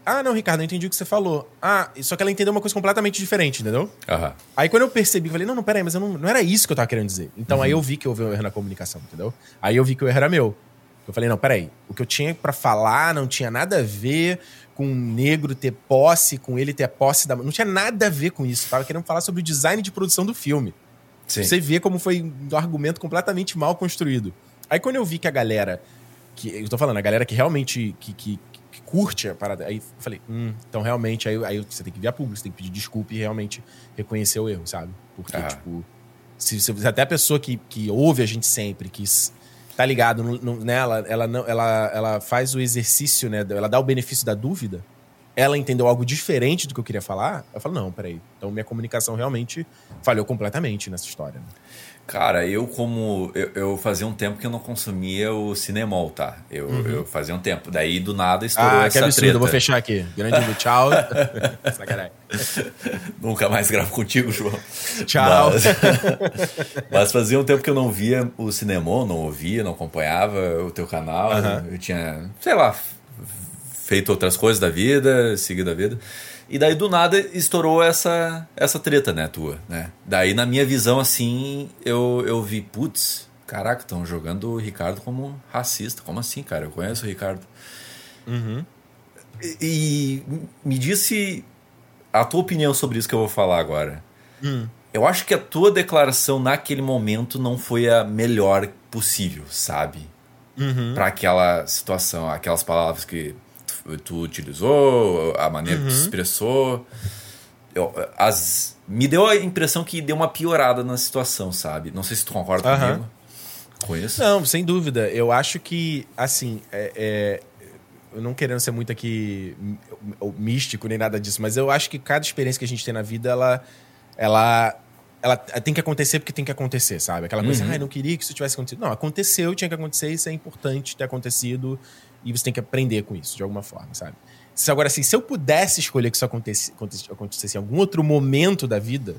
ah, não, Ricardo, eu entendi o que você falou. Ah, só que ela entendeu uma coisa completamente diferente, entendeu? Uhum. Aí quando eu percebi, eu falei, não, não, peraí, mas não, não era isso que eu tava querendo dizer. Então uhum. aí eu vi que houve um erro na comunicação, entendeu? Aí eu vi que o erro era meu. Eu falei, não, peraí, o que eu tinha para falar não tinha nada a ver com um negro ter posse, com ele ter posse da. Não tinha nada a ver com isso. Eu tava querendo falar sobre o design de produção do filme. Sim. Você vê como foi um argumento completamente mal construído. Aí quando eu vi que a galera. Que, eu tô falando, a galera que realmente. Que, que, curte a parada. Aí eu falei, hum, então realmente, aí, aí você tem que vir a público, você tem que pedir desculpa e realmente reconhecer o erro, sabe? Porque, ah. tipo, se, se, até a pessoa que, que ouve a gente sempre, que tá ligado no, no, nela, ela, não, ela, ela faz o exercício, né? Ela dá o benefício da dúvida, ela entendeu algo diferente do que eu queria falar, eu falo, não, peraí. Então minha comunicação realmente falhou completamente nessa história. Né? Cara, eu como. Eu, eu, fazia um tempo que eu não consumia o Cinemol, tá? Eu, uhum. eu fazia um tempo. Daí do nada estourou ah, essa que absurdo, treta. eu vou fechar aqui. Grande do tchau. Nunca mais gravo contigo, João. Tchau. Mas, mas, fazia um tempo que eu não via o Cinemol, não ouvia, não acompanhava o teu canal. Uhum. Eu tinha, sei lá, feito outras coisas da vida, seguido a vida. E daí do nada estourou essa essa treta, né, tua, né? Daí na minha visão assim, eu eu vi, putz, Caraca, estão jogando o Ricardo como racista. Como assim, cara? Eu conheço o Ricardo. Uhum. E, e me disse a tua opinião sobre isso que eu vou falar agora. Hum. Eu acho que a tua declaração naquele momento não foi a melhor possível, sabe? Uhum. Para aquela situação, aquelas palavras que tu, utilizou, a maneira Uhum. que tu expressou. Eu, as, me deu a impressão que deu uma piorada na situação, sabe? Não sei se tu concorda Aham. comigo com isso. Não, sem dúvida. Eu acho que, assim, é, é, não querendo ser muito aqui místico nem nada disso, mas eu acho que cada experiência que a gente tem na vida, ela, ela, ela tem que acontecer porque tem que acontecer, sabe? Aquela coisa, Uhum. ah, não queria que isso tivesse acontecido. Não, aconteceu, tinha que acontecer, isso é importante ter acontecido e você tem que aprender com isso, de alguma forma, sabe? Se agora, assim, se eu pudesse escolher que isso acontecesse, acontecesse, acontecesse em algum outro momento da vida,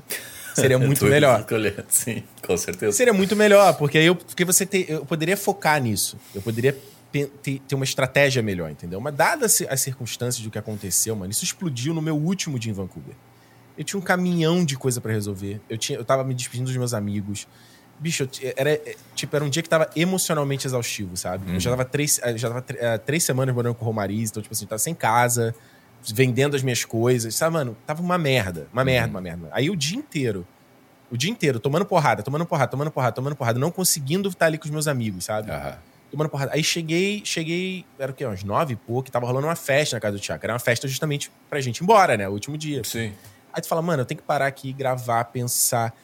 seria muito melhor. escolher, Sim, com certeza. Seria muito melhor, porque aí eu, porque você te, eu poderia focar nisso. Eu poderia ter, ter uma estratégia melhor, entendeu? Mas dadas as circunstâncias do que aconteceu, mano, isso explodiu no meu último dia em Vancouver. Eu tinha um caminhão de coisa pra resolver. Eu, tinha, eu tava me despedindo dos meus amigos. Bicho, era, é, tipo, era um dia que tava emocionalmente exaustivo, sabe? Eu já tava, três, eh, já tava eh, três semanas morando com o Romariz, então, tipo assim, tava sem casa, vendendo as minhas coisas, sabe, mano? Tava uma merda, uma merda, uma merda. Aí o dia inteiro, o dia inteiro, tomando porrada, tomando porrada, tomando porrada, tomando porrada, não conseguindo estar ali com os meus amigos, sabe? Aham. Tomando porrada. Aí cheguei, cheguei, era o quê? Uns nove e pouco, tava rolando uma festa na casa do Tiago. Era uma festa justamente pra gente ir embora, né? O último dia. Sim. Aí tu fala, mano, eu tenho que parar aqui, gravar, pensar.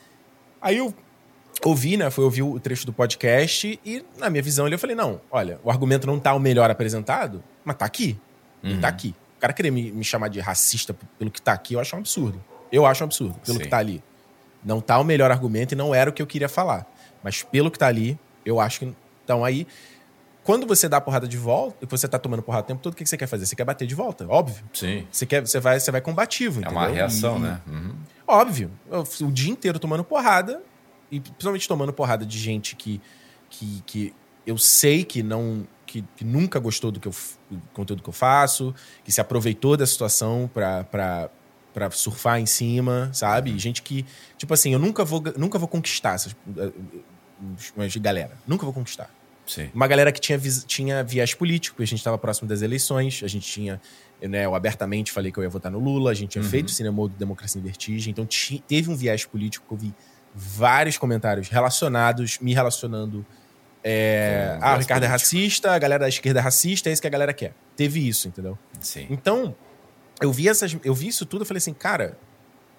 Aí eu ouvi, né? Foi ouvir o trecho do podcast e, na minha visão, eu falei, não, olha, o argumento não tá o melhor apresentado, mas tá aqui. Uhum. Tá aqui. O cara querer me, me chamar de racista pelo que tá aqui, eu acho um absurdo. Eu acho um absurdo, pelo Sim. que tá ali. Não tá o melhor argumento e não era o que eu queria falar. Mas pelo que tá ali, eu acho que. Então aí, quando você dá porrada de volta, e você tá tomando porrada o tempo todo, o que que você quer fazer? Você quer bater de volta, óbvio. Sim. Você, quer, você, vai, você vai combativo, É entendeu? uma reação, E- né? Uhum. Óbvio. Eu, o dia inteiro tomando porrada. E principalmente tomando porrada de gente que, que, que eu sei que não. Que, que nunca gostou do, que eu, do conteúdo que eu faço, que se aproveitou da situação pra surfar em cima, sabe? E gente que, tipo assim, eu nunca vou, nunca vou conquistar essas eh, mas de galera. Nunca vou conquistar. Sim. Uma galera que tinha, tinha viés político, a gente estava próximo das eleições, a gente tinha, né, eu abertamente falei que eu ia votar no Lula, a gente tinha Uhum. feito o cinema do Democracia em Vertigem, então teve um viés político que eu vi vários comentários relacionados, me relacionando. É, ah, o Ricardo é político. racista, a galera da esquerda é racista, é isso que a galera quer. Teve isso, entendeu? Sim. Então, eu vi, essas, eu vi isso tudo e falei assim, cara,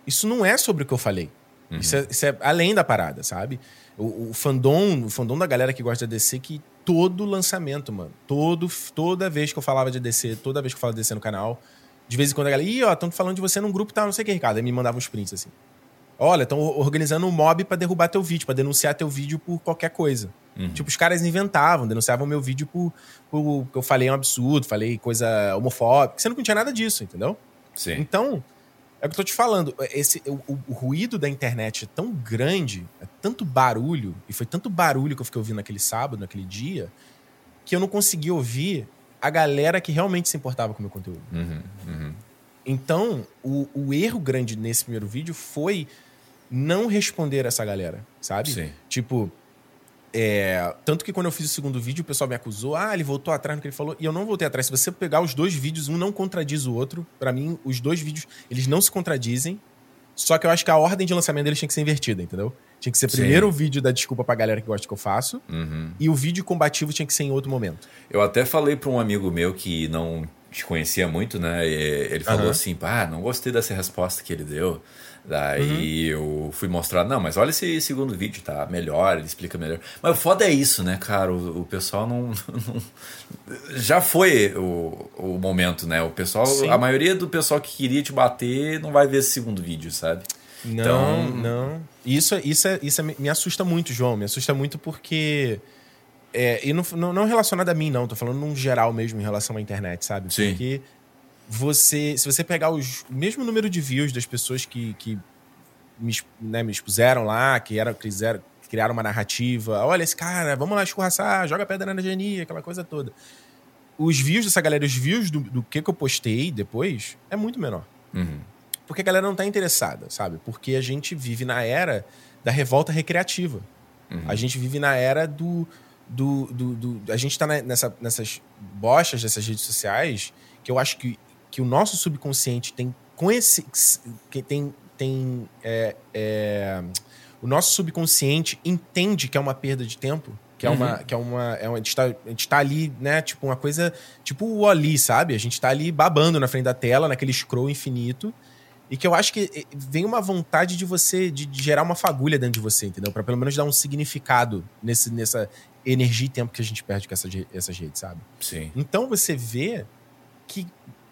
isso não é sobre o que eu falei. Uhum. Isso, é, isso é além da parada, sabe? O, o fandom, o fandom da galera que gosta de DC, que todo lançamento, mano, todo, toda vez que eu falava de DC, toda vez que eu falava de DC no canal, de vez em quando a galera, ih, ó, estão falando de você num grupo, tá, não sei o que, Ricardo. Aí me mandava uns prints assim. Olha, estão organizando um mob pra derrubar teu vídeo, pra denunciar teu vídeo por qualquer coisa. Uhum. Tipo, os caras inventavam, denunciavam meu vídeo por, por que eu falei um absurdo, falei coisa homofóbica, sendo que não tinha nada disso, entendeu? Sim. Então, é o que eu tô te falando. Esse, o, o- o ruído da internet é tão grande, é tanto barulho, e foi tanto barulho que eu fiquei ouvindo naquele sábado, naquele dia, que eu não consegui ouvir a galera que realmente se importava com o meu conteúdo. Uhum. Uhum. Então, o, o erro grande nesse primeiro vídeo foi não responder essa galera, sabe? Sim. Tipo, é, tanto que quando eu fiz o segundo vídeo, o pessoal me acusou, ah, ele voltou atrás no que ele falou, e eu não voltei atrás. Se você pegar os dois vídeos, um não contradiz o outro. Pra mim, os dois vídeos, eles não se contradizem. Só que eu acho que a ordem de lançamento deles tinha que ser invertida, entendeu? Tinha que ser Sim. primeiro o vídeo da desculpa pra galera que gosta que eu faço, Uhum. e o vídeo combativo tinha que ser em outro momento. Eu até falei para um amigo meu que não te conhecia muito, né? Ele falou Aham. assim: ah, não gostei dessa resposta que ele deu. Daí eu fui mostrar, não, mas olha esse segundo vídeo, tá melhor, ele explica melhor. Mas o foda é isso, né, cara? O, o pessoal não, não- Já foi o, o momento, né? O pessoal, Sim. a maioria do pessoal que queria te bater não vai ver esse segundo vídeo, sabe? Não, Então- não. Isso, isso, é, isso é- me assusta muito, João. Me assusta muito porque. É, e não, não, não relacionado a mim, não. Tô falando num geral mesmo em relação à internet, sabe? Sim. Porque você. Se você pegar os, o mesmo número de views das pessoas que, que me, né, me expuseram lá, que eram, quiseram, criaram uma narrativa. Olha, esse cara, vamos lá escorraçar, joga pedra na genia, aquela coisa toda. Os views dessa galera, os views do, do que, que eu postei depois, é muito menor. Uhum. Porque a galera não tá interessada, sabe? Porque a gente vive na era da revolta recreativa. Uhum. A gente vive na era do. do, do, do a gente está nessa, nessas bostas dessas redes sociais que eu acho que, que o nosso subconsciente tem com esse. que tem. tem é, é, o nosso subconsciente entende que é uma perda de tempo. Que é, uma, uhum. que é uma. É uma a, gente tá, a gente tá ali, né? Tipo, uma coisa. Tipo o Oli, sabe? A gente tá ali babando na frente da tela, naquele scroll infinito. E que eu acho que vem uma vontade de você, de, de gerar uma fagulha dentro de você, entendeu? Para pelo menos dar um significado nesse, nessa energia e tempo que a gente perde com essas, essas redes, sabe? Sim. Então você vê que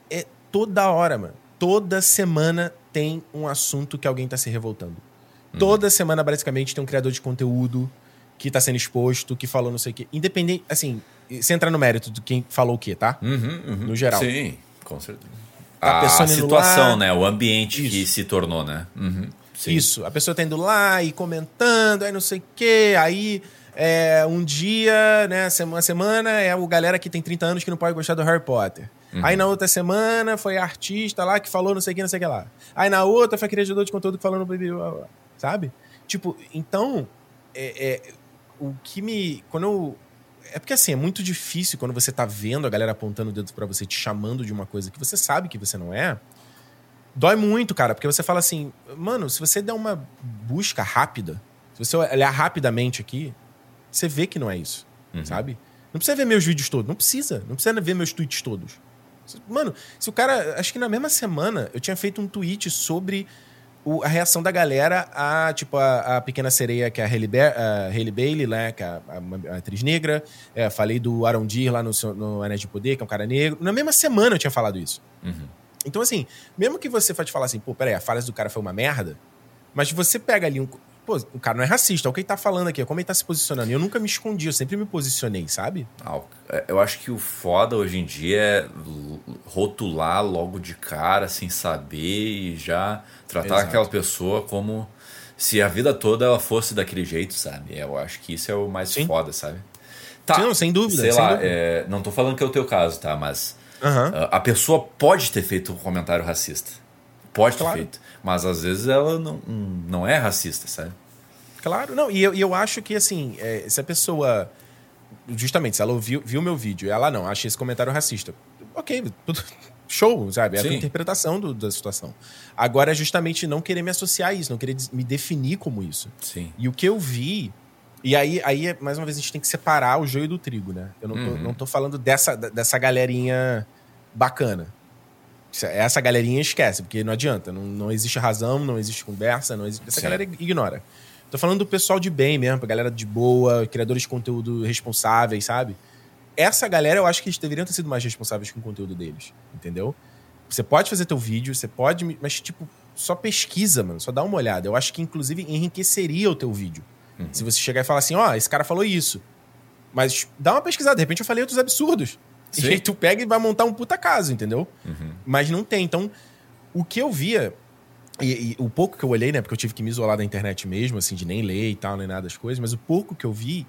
é toda hora, mano. Toda semana tem um assunto que alguém tá se revoltando. Uhum. Toda semana, basicamente, tem um criador de conteúdo que tá sendo exposto, que falou não sei o quê. Independente, assim, você entra no mérito de quem falou o quê, tá? Uhum, uhum. No geral. Sim, com certeza. Tá a, a situação, né? O ambiente Isso. que se tornou, né? Uhum. Isso. A pessoa tá indo lá e comentando, aí não sei o quê, aí é, um dia, né, uma semana é o galera que tem 30 anos que não pode gostar do Harry Potter. Uhum. Aí na outra semana foi artista lá que falou não sei o que, não sei o que lá. Aí na outra foi criador de conteúdo que falou no sabe? Tipo, então, é, é, o que me. Quando eu é porque assim, é muito difícil quando você tá vendo a galera apontando o dedo para você, te chamando de uma coisa que você sabe que você não é. Dói muito, cara, porque você fala assim, mano, se você der uma busca rápida, se você olhar rapidamente aqui, você vê que não é isso, uhum. sabe? Não precisa ver meus vídeos todos, não precisa, não precisa ver meus tweets todos. Mano, se o cara, acho que na mesma semana eu tinha feito um tweet sobre o, a reação da galera a, tipo, a, a Pequena Sereia, que é a Hailey, a Bailey, né, que é a, a, a atriz negra. É, falei do Aaron Deer lá no, no Anéis de Poder, que é um cara negro. Na mesma semana eu tinha falado isso. Uhum. Então, assim, mesmo que você pode falar assim, pô, peraí, a fala do cara foi uma merda, mas você pega ali um. Pô, o cara não é racista, é o que ele tá falando aqui, é como ele tá se posicionando. Eu nunca me escondi, eu sempre me posicionei, sabe? Ah, é, eu acho que o foda hoje em dia é rotular logo de cara, sem saber, e já tratar Exato. aquela pessoa como se a vida toda ela fosse daquele jeito, sabe? Eu acho que isso é o mais Sim. foda, sabe? Tá, Sim, não, sem dúvida. Sei sem lá, dúvida. É, não tô falando que é o teu caso, tá? Mas uhum. a pessoa pode ter feito um comentário racista. Pode claro. ter feito. Mas às vezes ela não, não é racista, sabe? Claro, não. E eu, e eu acho que, assim, é, se a pessoa. Justamente, se ela ouviu, viu meu vídeo e ela não, acha esse comentário racista. Ok, tudo, show, sabe? É Sim. a interpretação do, da situação. Agora é justamente não querer me associar a isso, não querer me definir como isso. Sim. E o que eu vi. E aí, aí, mais uma vez, a gente tem que separar o joio do trigo, né? Eu não tô, uhum. não tô falando dessa, dessa galerinha bacana. Essa galerinha esquece, porque não adianta. Não, não existe razão, não existe conversa, não existe. Essa Sim. galera ignora. Tô falando do pessoal de bem mesmo, a galera de boa, criadores de conteúdo responsáveis, sabe? Essa galera, eu acho que eles deveriam ter sido mais responsáveis com o conteúdo deles, entendeu? Você pode fazer teu vídeo, você pode, mas tipo, só pesquisa, mano, só dá uma olhada. Eu acho que inclusive enriqueceria o teu vídeo. Uhum. Se você chegar e falar assim, ó, oh, esse cara falou isso. Mas dá uma pesquisada, de repente eu falei outros absurdos. Sim. E aí tu pega e vai montar um puta caso, entendeu? Uhum. Mas não tem. Então, o que eu via. E, e, o pouco que eu olhei, né? Porque eu tive que me isolar da internet mesmo, assim, de nem ler e tal, nem nada das coisas, mas o pouco que eu vi,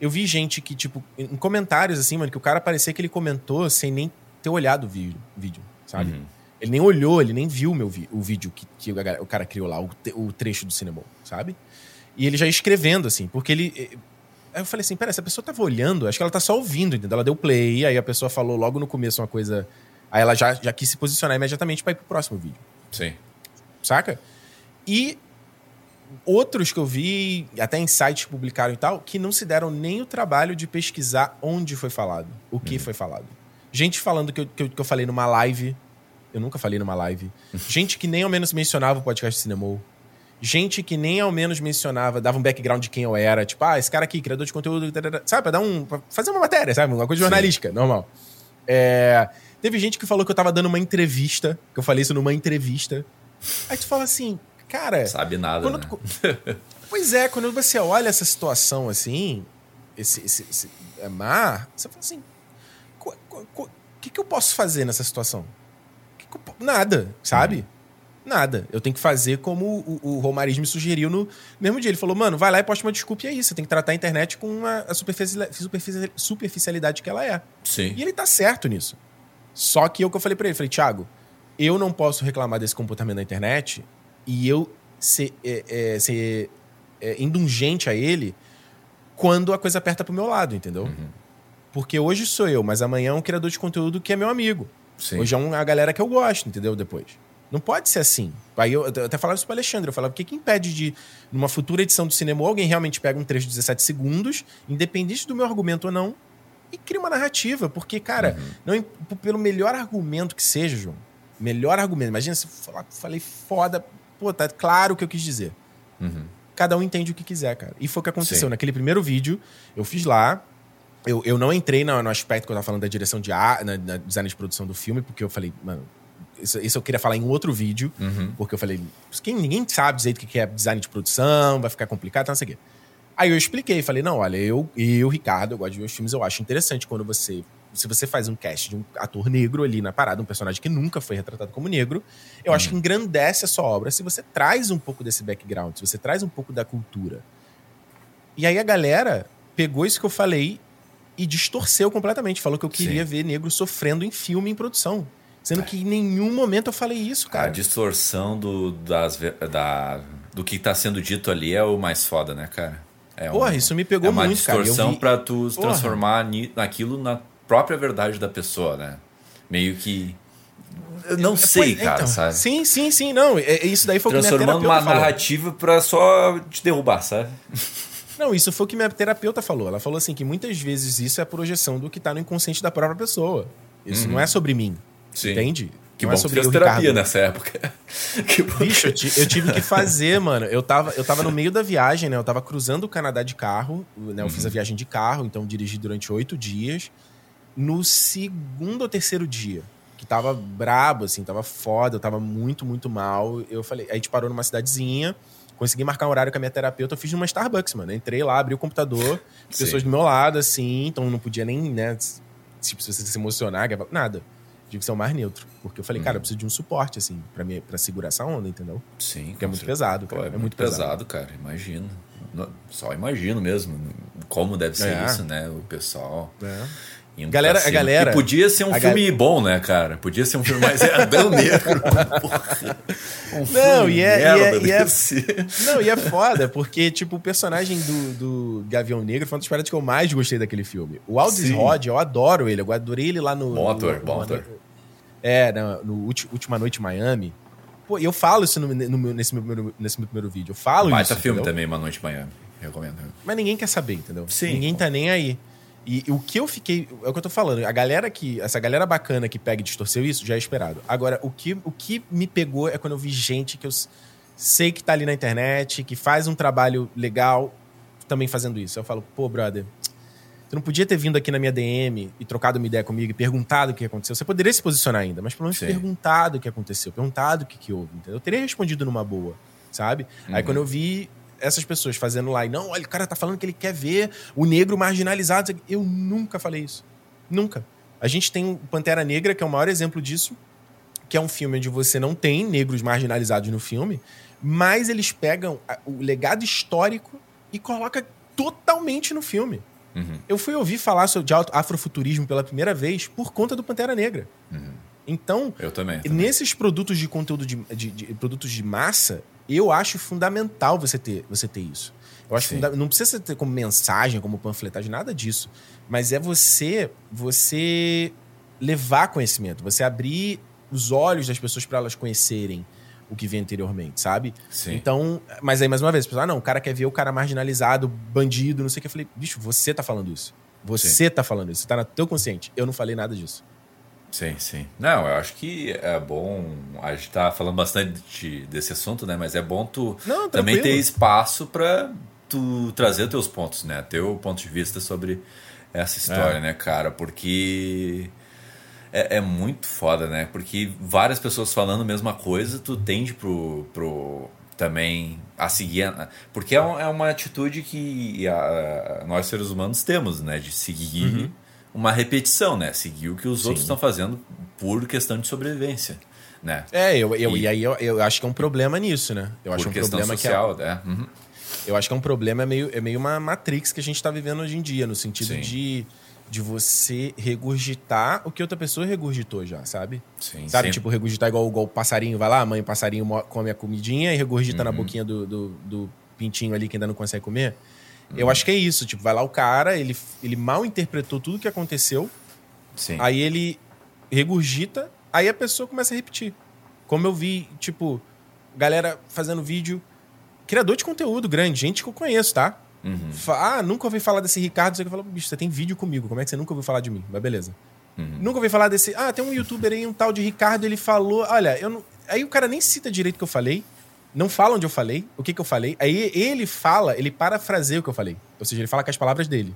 eu vi gente que, tipo, em comentários, assim, mano, que o cara parecia que ele comentou sem nem ter olhado o vídeo, vídeo sabe? Uhum. Ele nem olhou, ele nem viu meu vi o vídeo que, que o, cara criou lá, o, o trecho do cinema, sabe? E ele já escrevendo, assim, porque ele Aí eu falei assim, pera, essa pessoa tava olhando, acho que ela tá só ouvindo, entendeu? Ela deu play, aí a pessoa falou logo no começo uma coisa. Aí ela já, já quis se posicionar imediatamente para ir pro próximo vídeo. Sim. Saca? E outros que eu vi, até em sites publicaram e tal, que não se deram nem o trabalho de pesquisar onde foi falado, o que uhum. foi falado. Gente falando que eu, que eu, que eu falei numa live. Eu nunca falei numa live. Gente que nem ao menos mencionava o podcast Cinemou gente que nem ao menos mencionava, dava um background de quem eu era. Tipo, ah, esse cara aqui, criador de conteúdo, sabe? Pra dar um. Pra fazer uma matéria, sabe? Uma coisa jornalística, Sim. normal. É, teve gente que falou que eu tava dando uma entrevista, que eu falei isso numa entrevista. Aí tu fala assim, cara. Sabe nada. Né? Tu... pois é, quando você olha essa situação assim, esse, esse, esse é mar, você fala assim: o que, que eu posso fazer nessa situação? Que que eu... Nada, sabe? Nada. Eu tenho que fazer como o, o Romariz me sugeriu no mesmo dia. Ele falou, mano, vai lá e posta uma desculpa e é isso. Você tem que tratar a internet com a, a superficialidade que ela é. Sim. E ele tá certo nisso. Só que eu que eu falei pra ele, falei, Thiago, eu não posso reclamar desse comportamento na internet e eu ser, é, é, ser é, indulgente a ele quando a coisa aperta pro meu lado, entendeu? Uhum. Porque hoje sou eu, mas amanhã é um criador de conteúdo que é meu amigo. Sim. Hoje é um, a galera que eu gosto, entendeu? Depois. Não pode ser assim. Aí eu, eu até falava isso pro Alexandre. Eu falava, o que, que impede de, numa futura edição do cinema, alguém realmente pega um trecho de 17 segundos, independente do meu argumento ou não, e cria uma narrativa? Porque, cara, Uhum. não, pelo melhor argumento que seja, João, melhor argumento. Imagina se eu falei foda, pô, tá claro o que eu quis dizer. Uhum. Cada um entende o que quiser, cara. E foi o que aconteceu. Sim. Naquele primeiro vídeo, eu fiz lá. Eu, eu não entrei no, no aspecto que eu tava falando da direção de ar, na, na design de produção do filme, porque eu falei, mano, isso, isso eu queria falar em um outro vídeo, Uhum. porque eu falei, quem, ninguém sabe direito o que é design de produção, vai ficar complicado, tá, não sei o quê. Aí eu expliquei, falei, não, olha, eu, eu, Ricardo, eu gosto de ver os filmes, eu acho interessante quando você. Se você faz um cast de um ator negro ali na parada, um personagem que nunca foi retratado como negro, eu acho que engrandece a sua obra se você traz um pouco desse background, se você traz um pouco da cultura. E aí a galera pegou isso que eu falei e distorceu completamente. Falou que eu queria Sim. ver negro sofrendo em filme em produção. Sendo que em nenhum momento eu falei isso, A cara. distorção do, das, da, do que tá sendo dito ali é o mais foda, né, cara? É Porra, um- isso me pegou é uma muito, cara. Eu distorção vi- pra tu Porra. transformar naquilo na própria verdade da pessoa, né? Meio que. Eu não sei, Pois, cara, então, sabe? Sim, sim, sim. Não, é- é- isso daí foi o que minha Transformando uma falou. narrativa pra só te derrubar, sabe? Não, isso foi o que minha terapeuta falou. Ela falou assim que muitas vezes isso é a projeção do que tá no inconsciente da própria pessoa. Isso não é sobre mim. Uhum. Sim. Entende? Que não bom é que fez terapia Ricardo. nessa época. que Bicho, eu, eu tive que fazer, mano. Eu tava, eu tava no meio da viagem, né? Eu tava cruzando o Canadá de carro, né? Eu Uhum. fiz a viagem de carro, então dirigi durante oito dias. No segundo ou terceiro dia, que tava brabo, assim, tava foda, eu tava muito, muito mal. Eu falei, aí a gente parou numa cidadezinha, consegui marcar um horário com a minha terapeuta, eu fiz numa Starbucks, mano. Entrei lá, abri o computador, pessoas do meu lado, assim, então não podia nem, né? Tipo, se você se emocionar, nada. Tive que ser o mais neutro. Porque eu falei, Uhum. cara, eu preciso de um suporte, assim, pra, me, pra segurar essa onda, entendeu? Sim, Porque é muito pesado, Pô, cara. é, muito pesado, cara. Imagino. No- Só imagino mesmo como deve ser É. isso, né? O pessoal. Indo Galera- pra cima. a galera- E podia ser um filme bom, né, cara? Podia ser um filme mais Adão Negro. Um Não, filme e é- e é- e é-. Não, e é foda, porque, tipo, o personagem do, do Gavião Negro foi uma das paradas que eu mais gostei daquele filme. O Aldis. Rod, eu adoro ele. Eu adorei ele lá no. Bom ator, bom ator. É, no, no Última Noite em Miami. Pô, eu falo isso no- no nesse, meu primeiro, nesse meu primeiro vídeo. Eu falo Baita isso. filme entendeu? também, Uma Noite em Miami. Recomendo. Mas ninguém quer saber, entendeu? Sim. Ninguém tá nem aí. E o que eu fiquei. É o que eu tô falando. A galera que. Essa galera bacana que pega e distorceu isso já é esperado. Agora, o que, o que me pegou é quando eu vi gente que eu sei que tá ali na internet, que faz um trabalho legal, também fazendo isso. Eu falo, pô, brother. Você não podia ter vindo aqui na minha DM e trocado uma ideia comigo e perguntado o que aconteceu. Você poderia se posicionar ainda, mas pelo menos Sim. perguntado o que aconteceu, perguntado o que, que houve. Entendeu? Eu teria respondido numa boa, sabe? Aí Uhum. quando eu vi essas pessoas fazendo lá e não, olha, o cara tá falando que ele quer ver o negro marginalizado. Eu nunca falei isso. Nunca. A gente tem o Pantera Negra, que é o maior exemplo disso, que é um filme onde você não tem negros marginalizados no filme, mas eles pegam o legado histórico e colocam totalmente no filme. Uhum. Eu fui ouvir falar sobre de afrofuturismo pela primeira vez por conta do Pantera Negra. Uhum. Então, Eu também. também. nesses produtos de conteúdo de, de- de- produtos de massa, eu acho fundamental você ter, você ter isso. Eu acho Sim. funda- não precisa ter como mensagem, como panfletagem, nada disso. Mas é você você levar conhecimento, você abrir os olhos das pessoas para elas conhecerem o que vem anteriormente, sabe? Sim. Então, mas aí mais uma vez, a pessoa, ah, não, o cara quer ver o cara marginalizado, bandido, não sei o que. Eu falei, bicho, você tá falando isso. Você tá falando isso, tá no teu consciente. Eu não falei nada disso. Sim, sim. Não, eu acho que é bom. A gente tá falando bastante desse assunto, né? Mas é bom tu Não, também ter espaço pra tu trazer teus pontos, né? Teu ponto de vista sobre essa história, É. né, cara? Porque é, é muito foda, né? Porque várias pessoas falando a mesma coisa, tu tende pro. pro também a seguir. Porque é, um- é uma atitude que a- nós seres humanos temos, né? De seguir uma repetição, né? Seguir o que os outros estão fazendo por questão de sobrevivência, né? É, eu, eu, E- e, aí eu, eu acho que é um problema nisso, né? Eu acho por um problema que é, social, né? Uhum. eu acho que é um problema é meio, é meio uma matrix que a gente tá vivendo hoje em dia, no sentido Sim. de, de você regurgitar o que outra pessoa regurgitou já, sabe? Sim, Sabe, sempre- tipo, regurgitar igual, igual o passarinho, vai lá, a mãe o passarinho come a comidinha e regurgita na Uhum. boquinha do, do, do pintinho ali que ainda não consegue comer. Eu acho que é isso. Tipo, vai lá o cara, ele, ele mal interpretou tudo que aconteceu. Sim. Aí ele regurgita, aí a pessoa começa a repetir. Como eu vi, tipo, galera fazendo vídeo, criador de conteúdo grande, gente que eu conheço, tá? Uhum. Ah, nunca ouvi falar desse Ricardo. Você fala, bicho, você tem vídeo comigo, como é que você nunca ouviu falar de mim? Mas beleza. Uhum. Nunca ouvi falar desse. Ah, tem um youtuber aí, um tal de Ricardo, ele falou. Olha, eu não. Aí o cara nem cita direito o que eu falei, não fala onde eu falei, o que, que eu falei. Aí ele fala, ele parafraseia o que eu falei. Ou seja, ele fala com as palavras dele.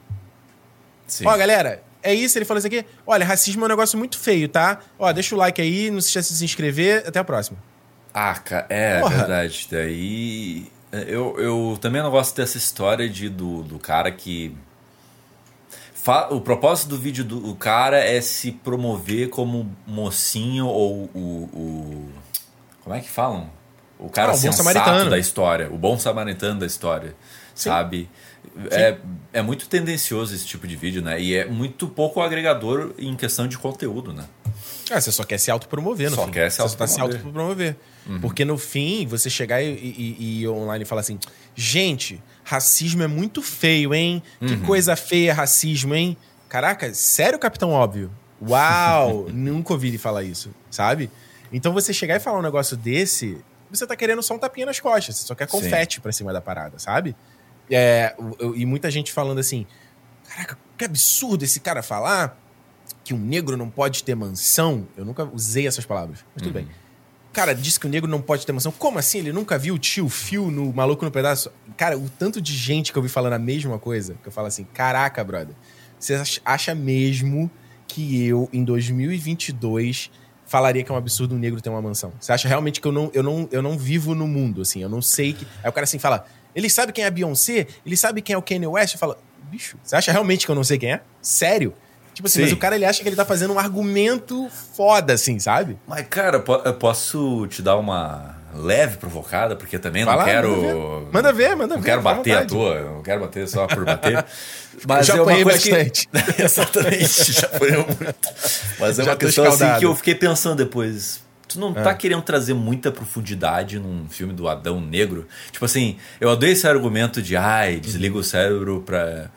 Ó, galera, é isso, ele falou isso aqui. Olha, racismo é um negócio muito feio, tá? Ó, deixa o like aí, não se esqueça de se inscrever. Até a próxima. Ah, cara, é Porra. verdade. Daí. Eu, eu também não gosto dessa história de, do, do cara que. Fa- O propósito do vídeo do cara é se promover como mocinho ou o. o- como é que falam? O cara Ah, o sensato samaritano. da história, o bom samaritano da história, Sim. sabe? É, é muito tendencioso esse tipo de vídeo, né? E é muito pouco agregador em questão de conteúdo, né? Ah, você só quer se autopromover, no Só fim. quer se Você só tá se autopromover. autopromover. Porque no fim, você chegar e, e- e ir online e falar assim: gente, racismo é muito feio, hein? Que coisa feia racismo, hein? Caraca, sério, Capitão Óbvio? Uau! nunca ouvi ele falar isso, sabe? Então você chegar e falar um negócio desse, você tá querendo só um tapinha nas costas, você só quer Sim. confete pra cima da parada, sabe? É, e muita gente falando assim: caraca, que absurdo esse cara falar que um negro não pode ter mansão. Eu nunca usei essas palavras, mas tudo bem. O cara disse que o negro não pode ter mansão. Como assim? Ele nunca viu o tio Phil no Maluco no Pedaço? Cara, o tanto de gente que eu vi falando a mesma coisa, que eu falo assim, caraca, brother, você ach- acha mesmo que eu, em 2022, falaria que é um absurdo um negro ter uma mansão? Você acha realmente que eu não, eu não, eu não vivo no mundo, assim, eu não sei que... Aí o cara assim fala, ele sabe quem é a Beyoncé? Ele sabe quem é o Kanye West? Eu falo, bicho, você acha realmente que eu não sei quem é? Sério? Tipo assim, Sim. mas o cara ele acha que ele tá fazendo um argumento foda, assim, sabe? Mas, cara, posso te dar uma leve provocada, porque também não Vai lá, quero. Manda ver, manda Não ver. quero fica à bater à toa, não quero bater só por bater. Mas Já é uma coisa que. bastante. Exatamente, já apanhou muito. Mas é Já uma questão assim que eu fiquei pensando depois. Tu não É. tá querendo trazer muita profundidade num filme do Adão Negro? Tipo assim, eu odeio esse argumento de ai, desliga o cérebro pra,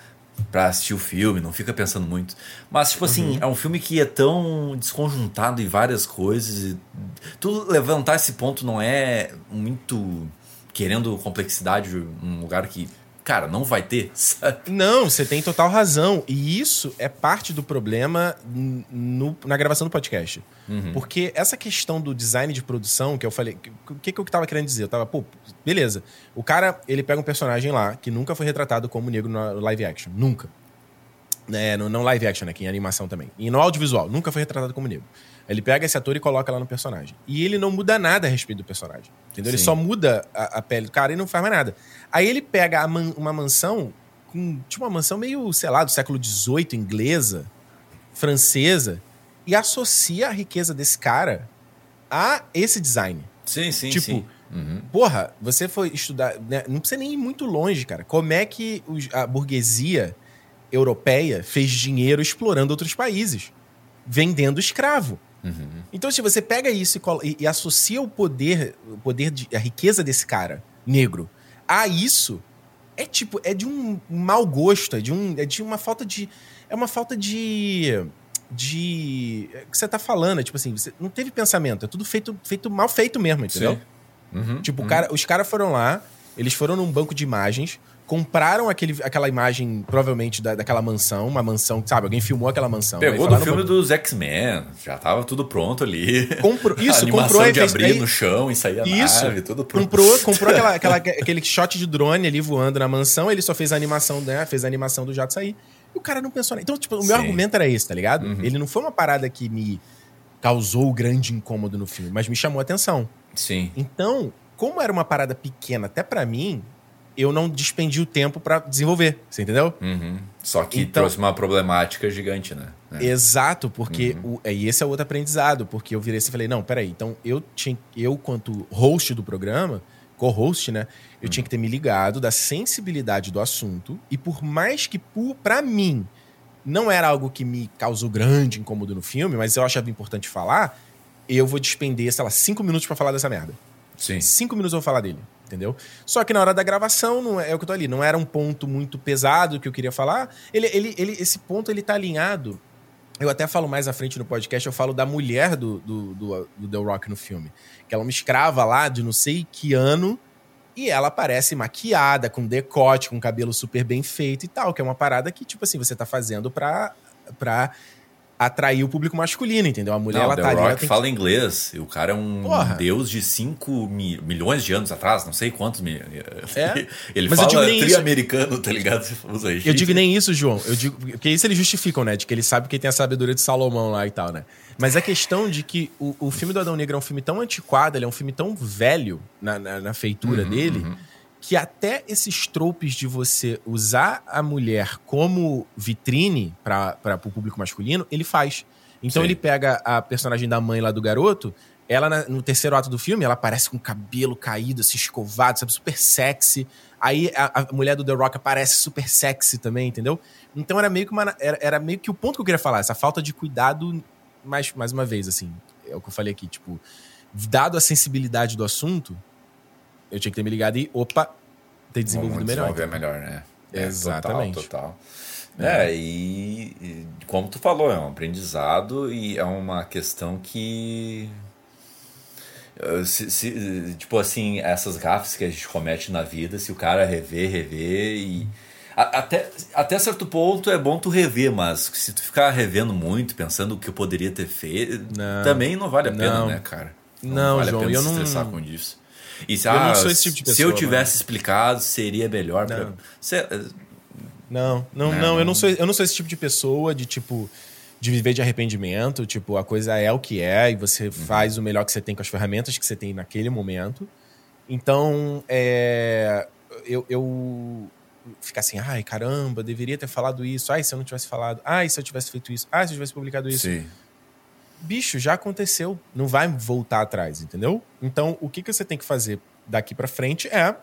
pra assistir o filme, não fica pensando muito. Mas, tipo assim, Uhum. é um filme que é tão desconjuntado em várias coisas. E tu levantar esse ponto não é muito querendo complexidade num lugar que, cara, não vai ter, sabe? Não, você tem total razão. E isso é parte do problema no- na gravação do podcast. Uhum. Porque essa questão do design de produção, que eu falei. O que, que eu tava querendo dizer? Eu tava, pô, beleza. O cara, ele pega um personagem lá que nunca foi retratado como negro no live action. Nunca. É, no, não live action, aqui em animação também. E no audiovisual, nunca foi retratado como negro. Ele pega esse ator e coloca lá no personagem. E ele não muda nada a respeito do personagem. Entendeu? Ele Sim. só muda a, a pele do cara e não faz mais nada. Aí ele pega man- uma mansão, com, tipo uma mansão meio, sei lá, do século XVIII, inglesa, francesa, e associa a riqueza desse cara a esse design. Sim, sim, Tipo, sim. Uhum. Porra, você foi estudar. né, Não precisa nem ir muito longe, cara. Como é que os- a burguesia europeia fez dinheiro explorando outros países? Vendendo escravo. Uhum. Então, se você pega isso e, e- e associa o poder, o poder de, a riqueza desse cara negro a isso, é tipo, é de um mau gosto, é de, um, é de uma falta de. É uma falta de. De. é o que você tá falando, é tipo assim, você não teve pensamento, é tudo feito, feito mal feito mesmo, entendeu? Uhum. Tipo, o Uhum. cara, os caras foram lá, eles foram num banco de imagens, compraram aquele, aquela imagem, provavelmente, da, daquela mansão, uma mansão, sabe? Alguém filmou aquela mansão. Pegou do filme dos X-Men, já tava tudo pronto ali. Comprou, A isso, comprou de fez- abrir no chão e sair a Isso. nave, tudo pronto. Comprou, comprou aquela, aquela- aquele shot de drone ali voando na mansão, ele só fez a animação, né? Fez a animação do jato sair. E o cara não pensou nada. Então, tipo, o meu Sim. argumento era esse, tá ligado? Uhum. Ele não foi uma parada que me causou grande incômodo no filme, mas me chamou a atenção. Sim. Então, como era uma parada pequena até pra mim, eu não despendi o tempo pra desenvolver, você entendeu? Uhum. Só que Então- trouxe uma problemática gigante, né? É. Exato, porque Uhum. o, e esse é outro aprendizado, porque eu virei assim e falei, não, peraí, então eu tinha, eu quanto host do programa, co-host, né, eu tinha que ter me ligado da sensibilidade do assunto e por mais que por, pra mim não era algo que me causou grande incômodo no filme, mas eu achava importante falar, eu vou despender, sei lá, cinco minutos pra falar dessa merda. Sim. Cinco minutos eu vou falar dele. Entendeu? Só que na hora da gravação, não é, é o que eu tô ali, não era um ponto muito pesado que eu queria falar. Ele, ele, ele, esse ponto ele tá alinhado. Eu até falo mais à frente no podcast, eu falo da mulher do, do, do, do The Rock no filme. Que ela é uma escrava lá de não sei que ano, e ela aparece maquiada, com decote, com cabelo super bem feito e tal, que é uma parada que, tipo assim, você tá fazendo pra, pra atrair o público masculino, entendeu? A mulher, não, ela The tá Rock ali, fala que... inglês, o cara é um Porra. deus de 5 mi milhões de anos atrás, não sei quantos. Mi... É? Ele Mas fala tri-americano, tá ligado? Eu digo nem isso, João. Eu digo, porque isso eles justificam, né? De que ele sabe que tem a sabedoria de Salomão lá e tal, né? Mas a questão de que o, o filme do Adão Negro é um filme tão antiquado, ele é um filme tão velho na, na, na feitura Uhum, dele, uhum. Que até esses tropes de você usar a mulher como vitrine para o público masculino, ele faz. Então Sim. ele pega a personagem da mãe lá do garoto, ela na- no terceiro ato do filme, ela aparece com o cabelo caído, assim, escovado, sabe, super sexy. Aí a, a mulher do The Rock aparece super sexy também, entendeu? Então era meio que uma, era, era meio que o ponto que eu queria falar, essa falta de cuidado, mais, mais uma vez, assim, é o que eu falei aqui, tipo, dado a sensibilidade do assunto, eu tinha que ter me ligado e, opa, ter desenvolvido melhor. desenvolver melhor, né? É, Exatamente. Total, total. É, e, e como tu falou, é um aprendizado e é uma questão que. eh, se- se- tipo assim, essas gafes que a gente comete na vida, se o cara rever, rever e. a- Até, até certo ponto é bom tu rever, mas se tu ficar revendo muito, pensando o que eu poderia ter feito, Não. também não vale a pena, Não. né, cara? Não, vale João, a pena eu se não- estressar com isso. E se, Eu não ah, tipo de se eu pessoa, tivesse explicado, seria melhor. Pra... Não. Cê- Não, não, Não, não, eu não. não sou, eu não sou esse tipo de pessoa de tipo de viver de arrependimento, tipo, a coisa é o que é e você Uhum. faz o melhor que você tem com as ferramentas que você tem naquele momento. Então, é, eu, eu ficar assim, ai, caramba, deveria ter falado isso. Ai, se eu não tivesse falado. Ai, se eu tivesse feito isso. Ai, se eu tivesse publicado isso. Sim. Bicho, já aconteceu. Não vai voltar atrás, entendeu? Então, o que, que você tem que fazer daqui pra frente é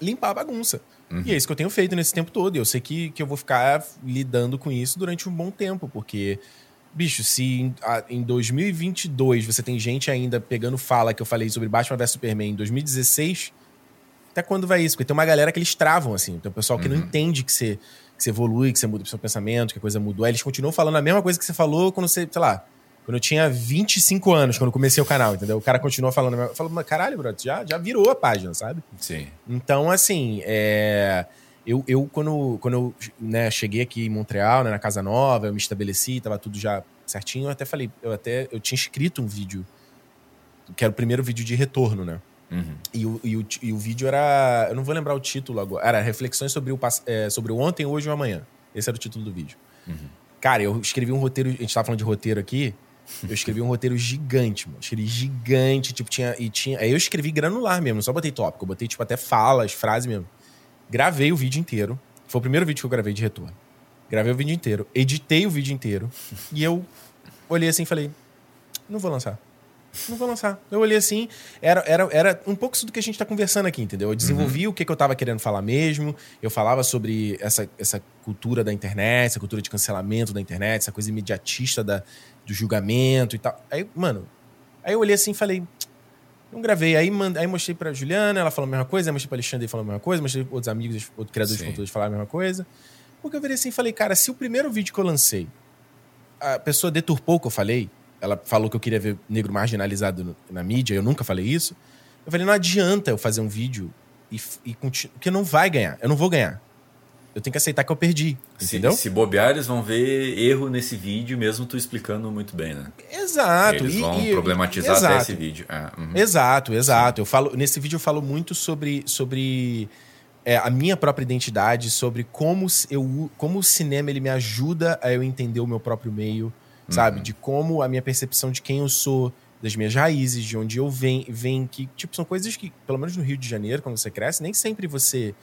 limpar a bagunça. E é isso que eu tenho feito nesse tempo todo. E eu sei que, que eu vou ficar lidando com isso durante um bom tempo, porque, bicho, se em, a- em 2022 você tem gente ainda pegando fala que eu falei sobre Batman vs Superman em 2016, até quando vai isso? Porque tem uma galera que eles travam, assim. Tem um pessoal que não entende que você, que você evolui, que você muda o seu pensamento, que a coisa mudou. Aí eles continuam falando a mesma coisa que você falou quando você, sei lá, quando eu tinha 25 anos, quando comecei o canal, entendeu? O cara continua falando. Eu falo, mas caralho, brother, já, já virou a página, sabe? Sim. Então, assim, é, eu, eu quando, quando eu né, cheguei aqui em Montreal, né, na Casa Nova, eu me estabeleci, tava tudo já certinho, eu até falei, eu até eu tinha escrito um vídeo, que era o primeiro vídeo de retorno, né? Uhum. E o, e, o, e o vídeo era. Eu não vou lembrar o título agora. Era Reflexões sobre o, é, sobre o ontem, hoje e o amanhã. Esse era o título do vídeo. Cara, eu escrevi um roteiro. A gente tava falando de roteiro aqui. Eu escrevi um roteiro gigante, mano. Escrevi gigante, tipo, tinha. E tinha. Aí eu escrevi granular mesmo, só botei tópico. Eu botei, tipo, até falas, frases mesmo. Gravei o vídeo inteiro. Foi o primeiro vídeo que eu gravei de retorno. Gravei o vídeo inteiro, editei o vídeo inteiro. E eu olhei assim e falei: não vou lançar. Não vou lançar. Eu olhei assim, era, era, era um pouco isso do que a gente tá conversando aqui, entendeu? Eu desenvolvi o que, que eu tava querendo falar mesmo. Eu falava sobre essa, essa cultura da internet, essa cultura de cancelamento da internet, essa coisa imediatista da, do julgamento e tal. Aí, mano, aí eu olhei assim e falei. Não gravei. Aí, mand... aí mostrei pra Juliana, ela falou a mesma coisa. Aí mostrei pra Alexandre, ele falou a mesma coisa. Mostrei outros amigos, outros criadores Sim. de conteúdo falaram a mesma coisa. Porque eu virei assim e falei, cara, se o primeiro vídeo que eu lancei, a pessoa deturpou o que eu falei, ela falou que eu queria ver negro marginalizado no- na mídia, eu nunca falei isso. Eu falei, não adianta eu fazer um vídeo e, e porque não vai ganhar, eu não vou ganhar. Eu tenho que aceitar que eu perdi, Se, entendeu? se bobear, eles vão ver erro nesse vídeo, mesmo tu explicando muito bem, né? Exato. Eles e- vão e- problematizar exato. até esse vídeo. É, uhum. Exato, exato. Eu falo, nesse vídeo eu falo muito sobre, sobre é, a minha própria identidade, sobre como eu, como o cinema ele me ajuda a eu entender o meu próprio meio, sabe? De como a minha percepção de quem eu sou, das minhas raízes, de onde eu venho, vem que tipo são coisas que, pelo menos no Rio de Janeiro, quando você cresce, nem sempre você,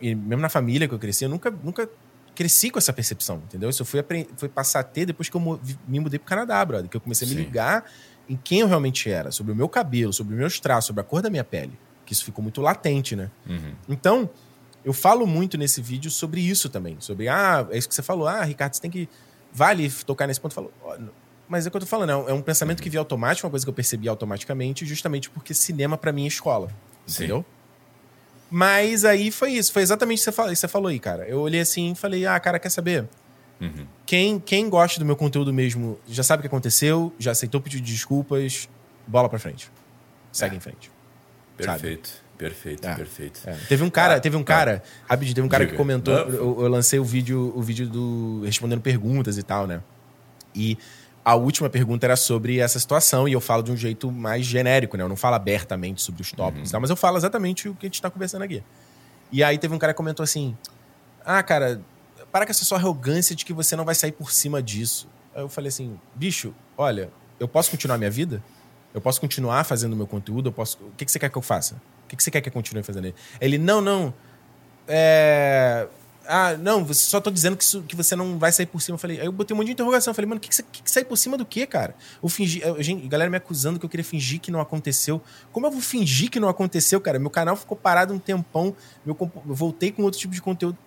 mesmo na família que eu cresci, eu nunca, nunca cresci com essa percepção, entendeu? Isso eu fui, fui passar a ter depois que eu me mudei pro Canadá, brother, que eu comecei a me Sim. ligar em quem eu realmente era, sobre o meu cabelo, sobre os meus traços, sobre a cor da minha pele. Que isso ficou muito latente, né? Uhum. Então, eu falo muito nesse vídeo sobre isso também. Sobre, ah, é isso que você falou. Ah, Ricardo, você tem que. Vale tocar nesse ponto. Falou, "Ó, não." mas é o que eu tô falando, é um- é um pensamento que veio automático, uma coisa que eu percebi automaticamente, justamente porque cinema pra mim é escola. Sim. Entendeu? Mas aí foi isso, foi exatamente o que você falou aí, cara. Eu olhei assim e falei, ah, cara, quer saber? Uhum. Quem, quem gosta do meu conteúdo mesmo já sabe o que aconteceu, já aceitou pedir desculpas, bola pra frente. Segue é. em frente. Perfeito. Sabe? Perfeito, é, perfeito. É. Teve um cara, ah, teve um tá. cara, ah, rapidinho, teve um cara Diga. que comentou, eu, eu, lancei o vídeo, o vídeo do respondendo perguntas e tal, né? E a última pergunta era sobre essa situação e eu falo de um jeito mais genérico, né? Eu não falo abertamente sobre os tópicos, uhum. tal, mas eu falo exatamente o que a gente tá conversando aqui. E aí teve um cara que comentou assim: "Ah, cara, para com essa sua arrogância de que você não vai sair por cima disso". Aí eu falei assim: "Bicho, olha, eu posso continuar minha vida? Eu posso continuar fazendo meu conteúdo? Eu posso, o que que você quer que eu faça?" O que você quer que eu continue fazendo? Ele, não, não. É... Ah, não, só tô dizendo que, isso, que você não vai sair por cima. Eu falei, aí eu botei um monte de interrogação. Eu falei, mano, que, que, que, que sair por cima do quê, cara? Eu fingi. Eu, gente, galera me acusando que eu queria fingir que não aconteceu. Como eu vou fingir que não aconteceu, cara? Meu canal ficou parado um tempão. Meu, eu voltei com outro tipo de conteúdo.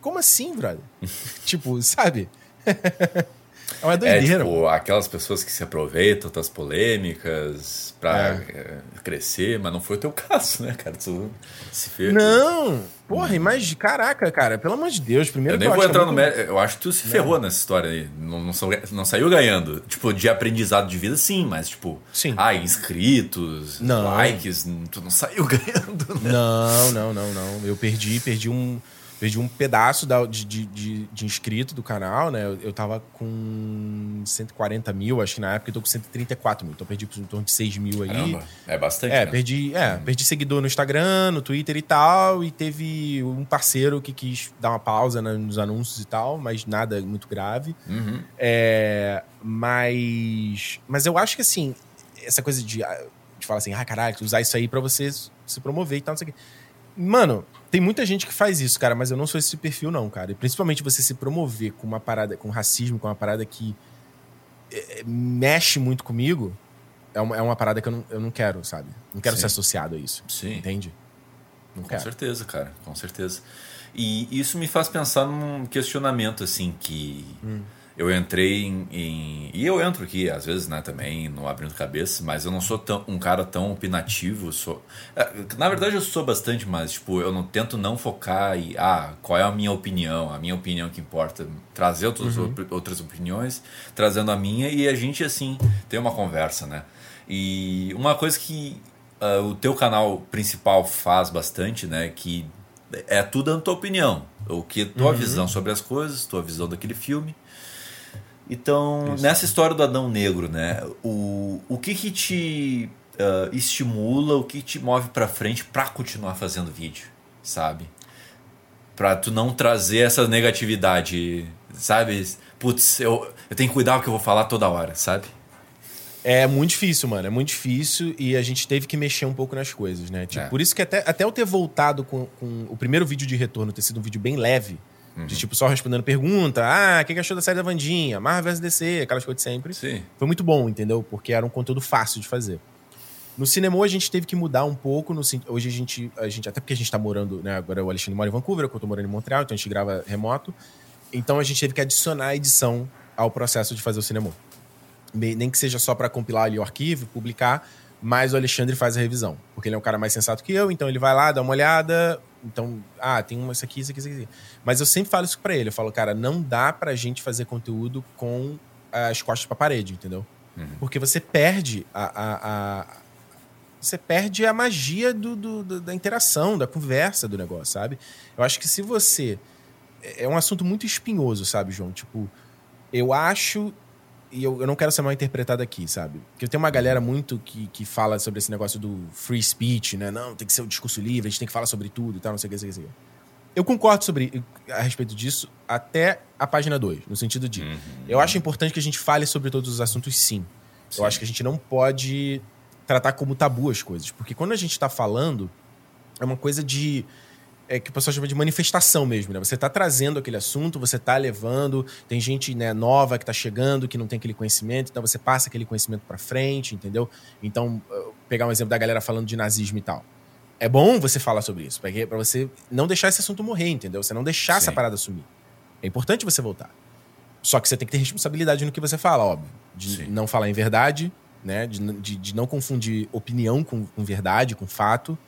Como assim, brother? tipo, sabe? É uma doideira. É, tipo, aquelas pessoas que se aproveitam das polêmicas pra é. é. crescer, mas não foi o teu caso, né, cara? Tu se fez. Não! Porra, mas caraca, cara, pelo amor de Deus, primeiro. Eu nem vou entrar no mérito. Eu acho que tu se ferrou nessa história aí. Não, não, não, saiu ganhando. Tipo, de aprendizado de vida, sim, mas, tipo, sim. ah, inscritos, não. likes, tu não saiu ganhando, né? Não, não, não, não. Eu perdi, perdi um perdi um pedaço da, de, de, de, inscrito do canal, né? Eu, eu tava com 140 mil, acho que na época eu tô com 134 mil. Então perdi em torno de 6 mil aí. Caramba, é bastante. É, né? perdi, é, perdi seguidor no Instagram, no Twitter e tal. E teve um parceiro que quis dar uma pausa nos anúncios e tal, mas nada muito grave. Uhum. É, mas. Mas eu acho que assim, essa coisa de, de falar assim, ah, caralho, usar isso aí para você se promover e tal, não sei o quê. Mano, tem muita gente que faz isso, cara, mas eu não sou esse perfil, não, cara. E principalmente você se promover com uma parada, com racismo, com uma parada que é, é, mexe muito comigo, é uma, é uma parada que eu não, eu não quero, sabe? Não quero Sim. ser associado a isso. Sim. Entende? Não com quero. certeza, cara, com certeza. E isso me faz pensar num questionamento, assim, que. Hum eu entrei em, em, E eu entro aqui, às vezes, né, também, no Abrindo Cabeça, mas eu não sou tão, um cara tão opinativo. Sou, é, na verdade, eu sou bastante, mas, tipo, eu não tento não focar e. Ah, qual é a minha opinião? A minha opinião que importa. Trazer outros, uhum. outras opiniões, trazendo a minha, e a gente, assim, tem uma conversa, né? E uma coisa que uh, o teu canal principal faz bastante, né, que é tudo a tua opinião. O que tua uhum. visão sobre as coisas, tua visão daquele filme. Então, Isso. nessa história do Adão Negro, né? O, o que que te uh, estimula, o que te move para frente para continuar fazendo vídeo, sabe? Pra tu não trazer essa negatividade, sabe? Putz, eu, eu tenho que cuidar o que eu vou falar toda hora, sabe? É muito difícil, mano. É muito difícil e a gente teve que mexer um pouco nas coisas, né? Tipo, é. Por isso que até, até eu ter voltado com, com o primeiro vídeo de retorno ter sido um vídeo bem leve, Uhum. De tipo, só respondendo pergunta. Ah, o que achou da série da Vandinha? Marvel vs DC, aquelas coisas de sempre. Sim. Foi muito bom, entendeu? Porque era um conteúdo fácil de fazer. No cinema a gente teve que mudar um pouco. No, hoje a gente, a gente, até porque a gente tá morando, né? Agora o Alexandre mora em Vancouver, eu tô morando em Montreal, então a gente grava remoto. Então a gente teve que adicionar a edição ao processo de fazer o cinema. Nem que seja só para compilar ali o arquivo, publicar, mas o Alexandre faz a revisão. Porque ele é um cara mais sensato que eu, então ele vai lá, dá uma olhada, então, ah, tem uma, isso aqui, isso aqui, isso aqui. Mas eu sempre falo isso pra ele. Eu falo, cara, não dá pra gente fazer conteúdo com as costas pra parede, entendeu? Uhum. Porque você perde a, a, a, Você perde a magia do, do, da interação, da conversa do negócio, sabe? Eu acho que se você. É, é um assunto muito espinhoso, sabe, João? Tipo, eu acho e eu, eu não quero ser mal interpretado aqui, sabe? Porque tem uma galera muito que, que fala sobre esse negócio do free speech, né? Não, tem que ser o um discurso livre, a gente tem que falar sobre tudo e tal, não sei o que, não sei o que. Eu concordo sobre, a respeito disso até a página 2, no sentido de. Uhum. Eu acho importante que a gente fale sobre todos os assuntos, sim. sim. Eu acho que a gente não pode tratar como tabu as coisas. Porque quando a gente está falando, é uma coisa de é, que o pessoal chama de manifestação mesmo, né? Você está trazendo aquele assunto, você está levando, tem gente né, nova que está chegando, que não tem aquele conhecimento, então você passa aquele conhecimento para frente, entendeu? Então, pegar um exemplo da galera falando de nazismo e tal. É bom você falar sobre isso, para você não deixar esse assunto morrer, entendeu? Você não deixar Sim. essa parada sumir. É importante você voltar. Só que você tem que ter responsabilidade no que você fala, óbvio. De Sim. não falar em verdade, né? De, de, de não confundir opinião com, com verdade, com fato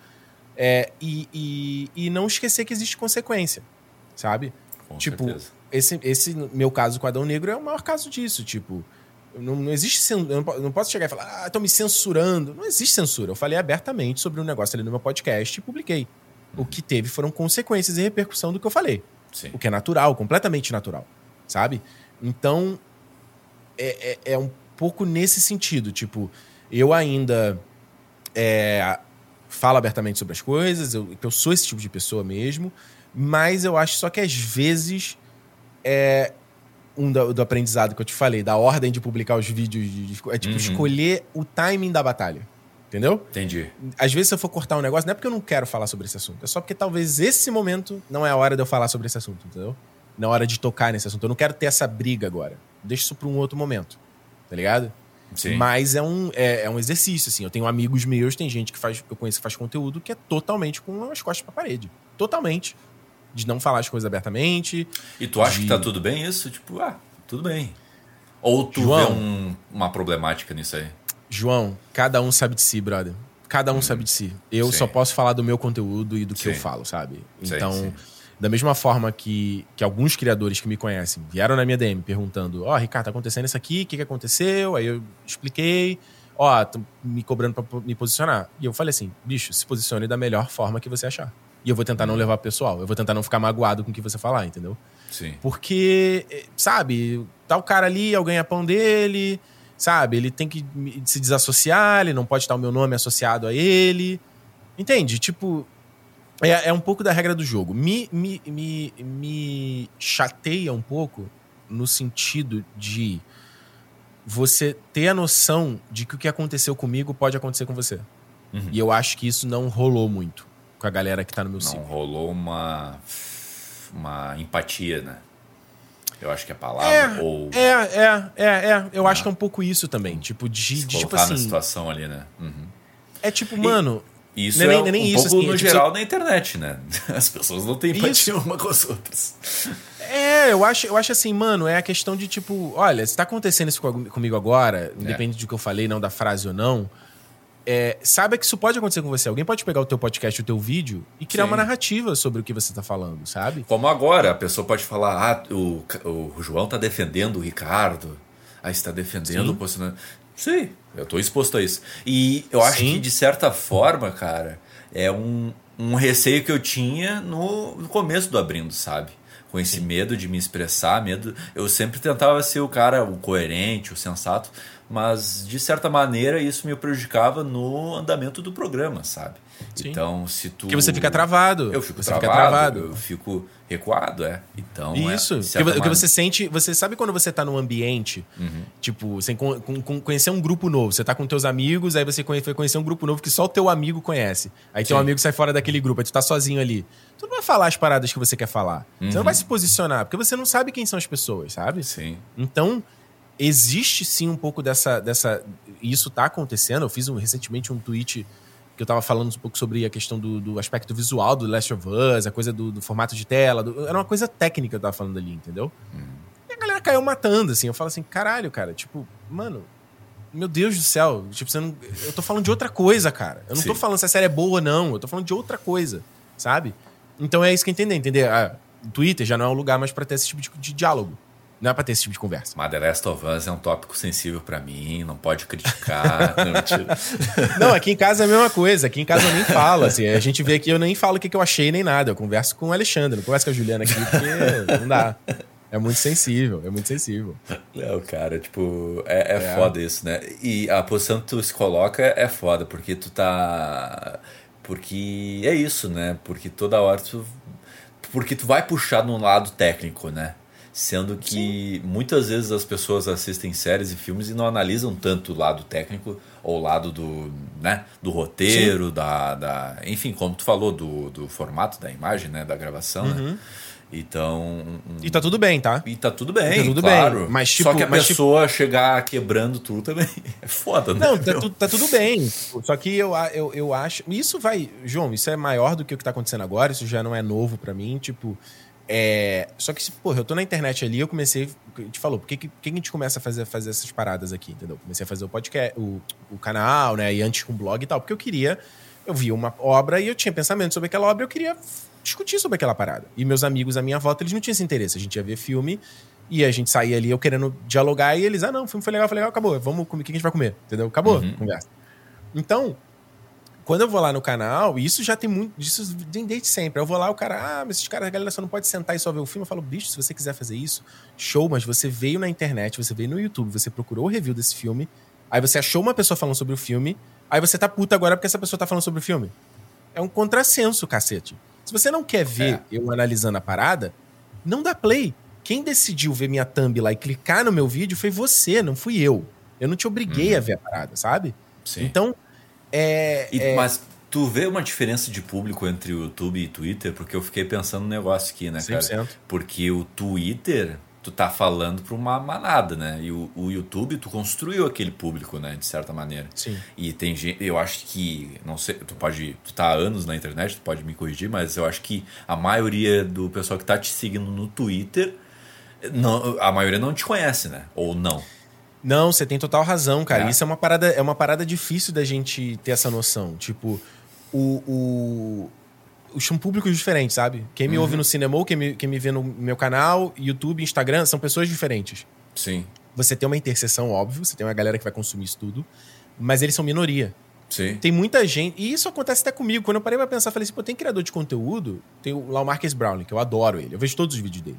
É, e, e, e não esquecer que existe consequência, sabe? Com tipo, certeza. esse, esse meu caso com Adão Negro é o maior caso disso. Tipo, não, não existe. Eu não po- não posso chegar e falar, ah, estão me censurando. Não existe censura. Eu falei abertamente sobre um negócio ali no meu podcast e publiquei. O que teve foram consequências e repercussão do que eu falei. Sim. O que é natural, completamente natural. Sabe? Então, é, é, é um pouco nesse sentido. Tipo, eu ainda é, falo abertamente sobre as coisas, eu, que eu sou esse tipo de pessoa mesmo, mas eu acho só que às vezes é um do, do aprendizado que eu te falei, da ordem de publicar os vídeos, de- de- é tipo Uhum. escolher o timing da batalha. Entendeu? Entendi. Às vezes, se eu for cortar um negócio, não é porque eu não quero falar sobre esse assunto, é só porque talvez esse momento não é a hora de eu falar sobre esse assunto, entendeu? Não é hora de tocar nesse assunto. Eu não quero ter essa briga agora. Deixa isso pra um outro momento. Tá ligado? Sim. Mas é um, é, é um exercício, assim. Eu tenho amigos meus, tem gente que faz, eu conheço que faz conteúdo que é totalmente com as costas pra parede. Totalmente. De não falar as coisas abertamente. E tu acha de- que tá tudo bem isso? Tipo, ah, tudo bem. Ou tu João. vê um- uma problemática nisso aí? João, cada um sabe de si, brother. Cada um sabe de si. Eu Sim. só posso falar do meu conteúdo e do que Sim. eu falo, sabe? Então, sim. Da mesma forma que, que alguns criadores que me conhecem vieram na minha DM perguntando: Ó, Ricardo, tá acontecendo isso aqui, o que, que aconteceu? Aí eu expliquei. Ó, tô me cobrando pra me posicionar. E eu falei assim: bicho, se posicione da melhor forma que você achar. E eu vou tentar não Uhum. levar pessoal. Eu vou tentar não ficar magoado com o que você falar, entendeu? Sim. Porque, eh, sabe, tá o cara ali, é o ganha-pão dele, sabe? Ele tem que se desassociar, ele não pode estar o meu nome associado a ele. Entende? Tipo, é, é um pouco da regra do jogo. Me, me, me, me chateia um pouco no sentido de você ter a noção de que o que aconteceu comigo pode acontecer com você. Uhum. E eu acho que isso não rolou muito com a galera que tá no meu Não ciclo. rolou uma, uma empatia, né? Eu acho que a palavra, É, ou É, é, é, é. Eu acho que é um pouco isso também. Tipo, de, se de tipo colocar na assim. situação ali, né? Uhum. É tipo, mano. Isso Não é nem- é não é nem um isso, pouco assim, no é tipo, geral na internet, né? As pessoas não têm empatia Isso. uma com as outras. É, eu acho, eu acho assim, mano, é a questão de tipo, olha, se tá acontecendo isso co- comigo agora, independente do que eu falei, não da frase ou não, é, saiba que isso pode acontecer com você. Alguém pode pegar o teu podcast, o teu vídeo e criar Sim. uma narrativa sobre o que você tá falando, sabe? Como agora, a pessoa pode falar, ah, o, o João tá defendendo o Ricardo. Aí está defendendo Sim. o posicionamento. Sim, eu tô exposto a isso. E eu acho Sim. que, de certa forma, cara, é um, um receio que eu tinha no, no começo do Abrindo, sabe? Com esse medo de me expressar, medo. Eu sempre tentava ser o cara, o coerente, o sensato, mas de certa maneira isso me prejudicava no andamento do programa, sabe? Sim. Então, se tu. Porque você fica travado. Eu fico você travado, fica travado. eu fico recuado, é. Então, é, Isso. o que maneira- você sente. Você sabe quando você tá num ambiente, Uhum. tipo, com- com- conhecer um grupo novo. Você tá com teus amigos, aí você foi conhecer um grupo novo que só o teu amigo conhece. Aí teu Sim. amigo sai fora daquele grupo, aí tu tá sozinho ali. Tu não vai falar as paradas que você quer falar. Você Uhum. não vai se posicionar, porque você não sabe quem são as pessoas, sabe? Sim. Então, existe sim um pouco dessa. dessa isso tá acontecendo. Eu fiz um- recentemente um tweet que eu tava falando um pouco sobre a questão do, do aspecto visual do Last of Us, a coisa do, do formato de tela. do- era uma coisa técnica que eu tava falando ali, entendeu? E a galera caiu matando, assim. Eu falo assim, caralho, cara, tipo, mano. Meu Deus do céu, tipo, você não, eu tô falando de outra coisa, cara. Eu não tô Sim. falando se a série é boa ou não, eu tô falando de outra coisa, sabe? Então é isso que eu entender, entender? Ah, Twitter já não é um lugar mais pra ter esse tipo de, de diálogo. Não é pra ter esse tipo de conversa. Mas The Last of Us é um tópico sensível pra mim, não pode criticar. não, mentira. Não, aqui em casa é a mesma coisa. Aqui em casa eu nem falo. Assim, a gente vê aqui, eu nem falo o que, que eu achei nem nada. Eu converso com o Alexandre, não converso com a Juliana aqui, porque não dá. É muito sensível, é muito sensível. Não, cara, tipo, é, é É. foda isso, né? E a posição que tu se coloca é foda, porque tu tá. Porque é isso, né? Porque toda hora tu. Porque tu vai puxar num lado técnico, né? Sendo que muitas vezes as pessoas assistem séries e filmes e não analisam tanto o lado técnico ou o lado do, né, do roteiro, da, da. Enfim, como tu falou, do, do formato da imagem, né? Da gravação, né? Então. E tá tudo bem, tá? E tá tudo bem, Tá tudo claro. bem, mas, Só tipo, que a mas, tipo- pessoa chegar quebrando tudo também é foda, né? Não, tá, tu- tá tudo bem. Só que eu, eu, eu acho. Isso vai. João, isso é maior do que o que tá acontecendo agora. Isso já não é novo pra mim. Tipo. É, só que, porra, eu tô na internet ali, eu comecei. A gente falou, por que, que, que a gente começa a fazer, fazer essas paradas aqui, entendeu? Comecei a fazer o podcast, o, o canal, né? E antes com o blog e tal, porque eu queria Eu vi uma obra e eu tinha pensamento sobre aquela obra e eu queria discutir sobre aquela parada. E meus amigos à minha volta, eles não tinham esse interesse. A gente ia ver filme e a gente saía ali, eu querendo dialogar, e eles, ah, não, o filme foi legal, foi legal, acabou. Vamos comer, o que a gente vai comer? Entendeu? Acabou uhum. a conversa. Então, quando eu vou lá no canal, e isso já tem muito, isso desde sempre. Eu vou lá, o cara, ah, mas esses caras, a galera só não pode sentar e só ver o filme. Eu falo, bicho, se você quiser fazer isso, show, mas você veio na internet, você veio no YouTube, você procurou o review desse filme, aí você achou uma pessoa falando sobre o filme, aí você tá puta agora porque essa pessoa tá falando sobre o filme. É um contrassenso, cacete. Se você não quer ver é. eu analisando a parada, não dá play. Quem decidiu ver minha thumb lá e clicar no meu vídeo foi você, não fui eu. Eu não te obriguei uhum. a ver a parada, sabe? Sim. Então, é, e, é... Mas tu vê uma diferença de público entre o YouTube e Twitter? Porque eu fiquei pensando no negócio aqui, né, 100%. cara? Porque o Twitter, tu tá falando pra uma manada, né? E o, o, YouTube, tu construiu aquele público, né? De certa maneira. Sim. E tem gente, eu acho que, não sei, tu pode, tu tá há anos na internet, tu pode me corrigir, mas eu acho que a maioria do pessoal que tá te seguindo no Twitter não, a maioria não te conhece, né? Ou não? Não, você tem total razão, cara. É. Isso é uma parada, é uma parada difícil da gente ter essa noção. Tipo, o, o são públicos diferentes, sabe? Quem me uhum. ouve no cinema, quem me, quem me vê no meu canal, YouTube, Instagram, são pessoas diferentes. Sim. Você tem uma interseção, óbvio, você tem uma galera que vai consumir isso tudo, mas eles são minoria. Sim. Tem muita gente, e isso acontece até comigo. Quando eu parei pra pensar, falei assim, pô, tem criador de conteúdo, tem lá o Marcus Brownlee, que eu adoro ele, eu vejo todos os vídeos dele.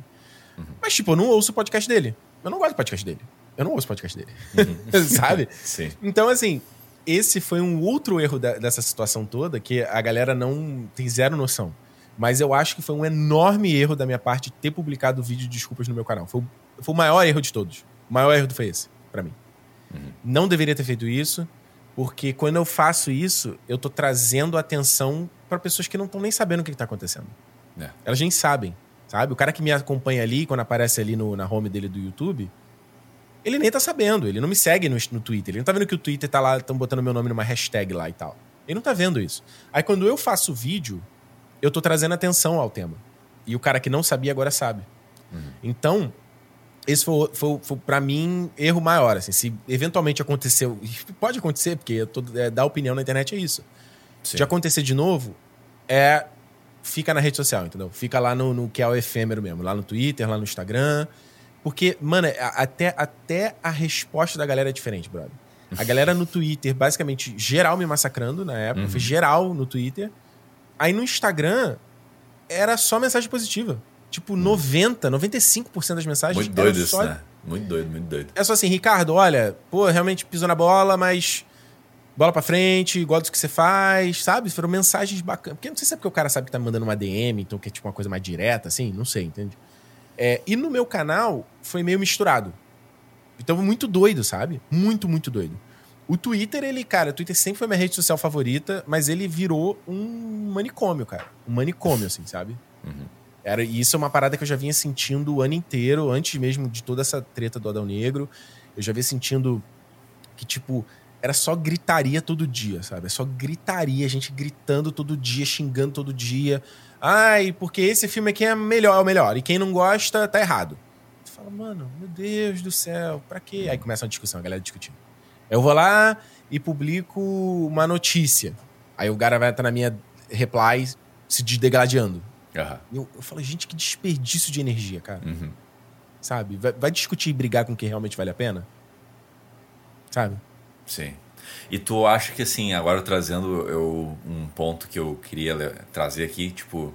Uhum. Mas, tipo, eu não ouço o podcast dele. Eu não gosto do podcast dele. Eu não ouço o podcast dele. Uhum. Sabe? Sim. Então, assim, esse foi um outro erro da, dessa situação toda que a galera não tem zero noção. Mas eu acho que foi um enorme erro da minha parte ter publicado o vídeo de desculpas no meu canal. Foi, foi o maior erro de todos. O maior erro foi esse, para mim. Uhum. Não deveria ter feito isso, porque quando eu faço isso, eu tô trazendo atenção para pessoas que não estão nem sabendo o que, que tá acontecendo. É. Elas nem sabem. Sabe? O cara que me acompanha ali, quando aparece ali no, na home dele do YouTube, ele nem tá sabendo. Ele não me segue no, no Twitter. Ele não tá vendo que o Twitter tá lá, estão botando meu nome numa hashtag lá e tal. Ele não tá vendo isso. Aí quando eu faço vídeo, eu tô trazendo atenção ao tema. E o cara que não sabia agora sabe. Uhum. Então, esse foi, foi, foi para mim, erro maior. Assim, se eventualmente aconteceu, pode acontecer, porque eu tô, é, dar opinião na internet é isso. Sim. De acontecer de novo, é fica na rede social, entendeu? Fica lá no, no que é o efêmero mesmo, lá no Twitter, lá no Instagram. Porque, mano, até, até a resposta da galera é diferente, brother. A galera no Twitter, basicamente, geral me massacrando na época, uhum. foi geral no Twitter. Aí no Instagram, era só mensagem positiva. Tipo, uhum. 90, 95% das mensagens. Muito doido isso, né? Muito doido, muito doido. É só assim, Ricardo, olha, pô, realmente pisou na bola, mas bola pra frente, gosto do que você faz, sabe? Foram mensagens bacanas. Porque não sei se é porque o cara sabe que tá mandando uma DM, então que é tipo uma coisa mais direta, assim, não sei, entende? É, e no meu canal foi meio misturado. Então, muito doido, sabe? Muito, muito doido. O Twitter, ele, cara, o Twitter sempre foi minha rede social favorita, mas ele virou um manicômio, cara. Um manicômio, assim, sabe? Uhum. Era, e isso é uma parada que eu já vinha sentindo o ano inteiro, antes mesmo de toda essa treta do Adão Negro. Eu já vinha sentindo que, tipo, era só gritaria todo dia, sabe? É só gritaria, gente gritando todo dia, xingando todo dia. Ai, porque esse filme aqui é melhor, é o melhor. E quem não gosta, tá errado. Tu fala, mano, meu Deus do céu, pra quê? Aí começa uma discussão, a galera discutindo. Eu vou lá e publico uma notícia. Aí o cara vai estar na minha reply se degladiando. Uhum. Eu, eu falo, gente, que desperdício de energia, cara. Uhum. Sabe? Vai, vai discutir e brigar com quem realmente vale a pena? Sabe? Sim. E tu acha que, assim, agora trazendo eu, um ponto que eu queria trazer aqui, tipo,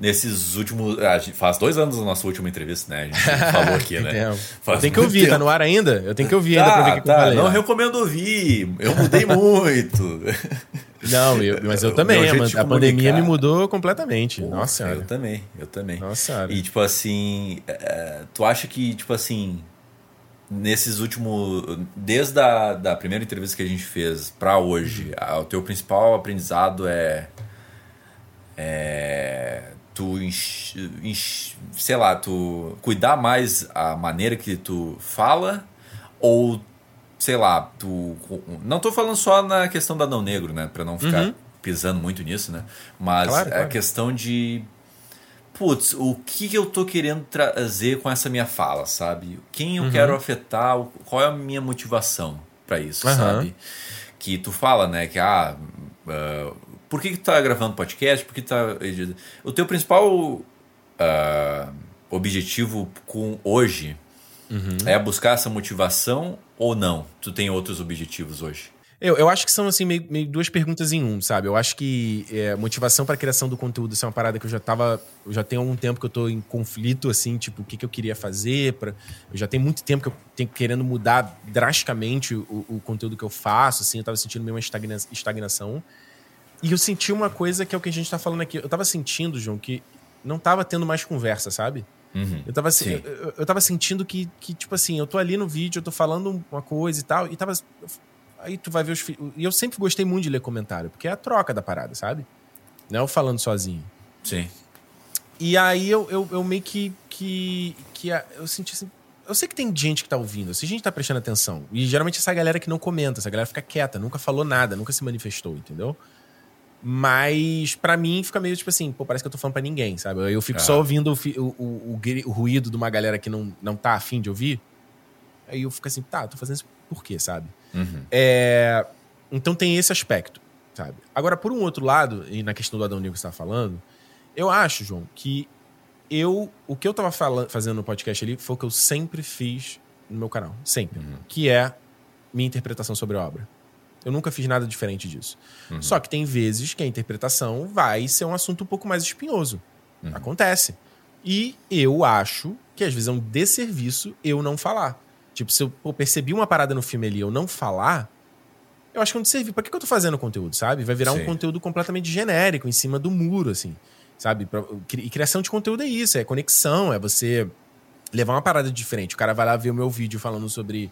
nesses últimos. Ah, faz dois anos da nossa última entrevista, né? A gente falou aqui, né? Faz tem que ouvir, tempo. tá no ar ainda? Eu tenho que ouvir tá, ainda pra ver o que tá, eu falei. Não lá. recomendo ouvir, eu mudei muito. Não, eu, mas eu também. A, a pandemia me mudou completamente. Pô, Nossa senhora. Eu também, eu também. Nossa senhora. E, tipo assim, é, tu acha que, tipo assim, nesses últimos. Desde a da primeira entrevista que a gente fez para hoje, o teu principal aprendizado é. É. Tu, sei lá, tu cuidar mais a maneira que tu fala ou, sei lá, tu. Não tô falando só na questão da não negro, né? Pra não ficar uhum. pisando muito nisso, né? Mas claro, a questão de putz, o que, eu tô querendo trazer com essa minha fala, sabe? Quem eu uhum. quero afetar, qual é a minha motivação para isso, uhum. sabe? Que tu fala, né, que ah, Uh, por que, que tu tá gravando podcast? Por que tá. O teu principal uh, objetivo com hoje uhum. é buscar essa motivação ou não? Tu tem outros objetivos hoje? Eu, eu acho que são assim meio, meio duas perguntas em um, sabe? Eu acho que é, motivação para a criação do conteúdo isso é uma parada que eu já tava, eu já tenho algum tempo que eu tô em conflito assim, tipo, o que, que eu queria fazer para eu já tenho muito tempo que eu tenho querendo mudar drasticamente o, o conteúdo que eu faço, assim, eu tava sentindo meio uma estagna, estagnação. E eu senti uma coisa que é o que a gente tá falando aqui. Eu tava sentindo, João, que não tava tendo mais conversa, sabe? Uhum, eu, tava, eu, eu, eu tava sentindo que, que, tipo assim, eu tô ali no vídeo, eu tô falando uma coisa e tal, e tava Aí tu vai ver os. E eu sempre gostei muito de ler comentário, porque é a troca da parada, sabe? Não é eu falando sozinho. Sim. E aí eu, eu, eu meio que. que, que eu senti assim. Eu sei que tem gente que tá ouvindo, se a gente tá prestando atenção. E geralmente essa galera que não comenta, essa galera fica quieta, nunca falou nada, nunca se manifestou, entendeu? Mas para mim fica meio tipo assim, pô, parece que eu tô falando pra ninguém, sabe? Eu fico ah. só ouvindo o, o, o, o, ruído de uma galera que não, não tá afim de ouvir. Aí eu fico assim, tá, tô fazendo isso por quê, sabe? Uhum. É, então tem esse aspecto, sabe? Agora, por um outro lado, e na questão do Adão Negro que você está falando, eu acho, João, que eu. O que eu estava fazendo no podcast ali foi o que eu sempre fiz no meu canal. Sempre. Uhum. Que é minha interpretação sobre a obra. Eu nunca fiz nada diferente disso. Uhum. Só que tem vezes que a interpretação vai ser um assunto um pouco mais espinhoso. Uhum. Acontece. E eu acho que às vezes é um desserviço eu não falar. Tipo, se eu pô, percebi uma parada no filme ali e eu não falar, eu acho que não serve. Pra que, que eu tô fazendo conteúdo, sabe? Vai virar Sim. um conteúdo completamente genérico, em cima do muro, assim. Sabe? Pra, e criação de conteúdo é isso, é conexão, é você levar uma parada diferente. O cara vai lá ver o meu vídeo falando sobre,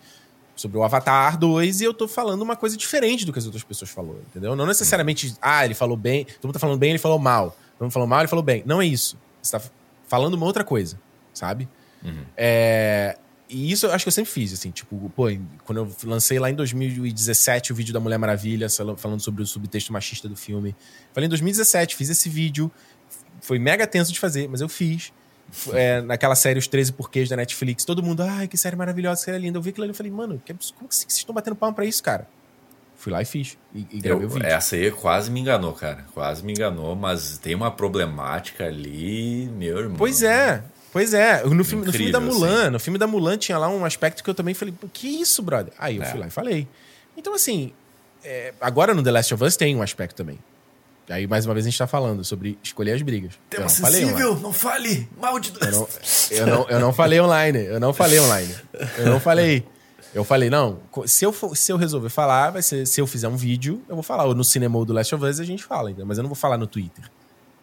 sobre o Avatar 2 e eu tô falando uma coisa diferente do que as outras pessoas falaram, entendeu? Não necessariamente, ah, ele falou bem, todo mundo tá falando bem, ele falou mal. Todo mundo falou mal, ele falou bem. Não é isso. Você tá falando uma outra coisa, sabe? Uhum. É, e isso eu acho que eu sempre fiz, assim, tipo, pô, quando eu lancei lá em 2017 o vídeo da Mulher Maravilha, falando sobre o subtexto machista do filme. Falei em 2017, fiz esse vídeo, foi mega tenso de fazer, mas eu fiz. É, naquela série Os 13 Porquês da Netflix, todo mundo, ai, que série maravilhosa, que série linda. Eu vi aquilo ali e falei, mano, que, como que vocês estão batendo palma pra isso, cara? Fui lá e fiz. E, e eu, o vídeo. Essa aí quase me enganou, cara. Quase me enganou, mas tem uma problemática ali, meu irmão. Pois é. Pois é, no filme, Incrível, no filme da Mulan, assim. no filme da Mulan tinha lá um aspecto que eu também falei, que isso, brother? Aí eu é. fui lá e falei. Então, assim, é, agora no The Last of Us tem um aspecto também. Aí, mais uma vez, a gente tá falando sobre escolher as brigas. Tema eu não sensível, falei não fale mal de eu não, eu não, eu não falei online, eu não falei online. Eu não falei. Eu falei, não, se eu, for, se eu resolver falar, vai ser, se eu fizer um vídeo, eu vou falar. Ou no cinema do Last of Us a gente fala, mas eu não vou falar no Twitter.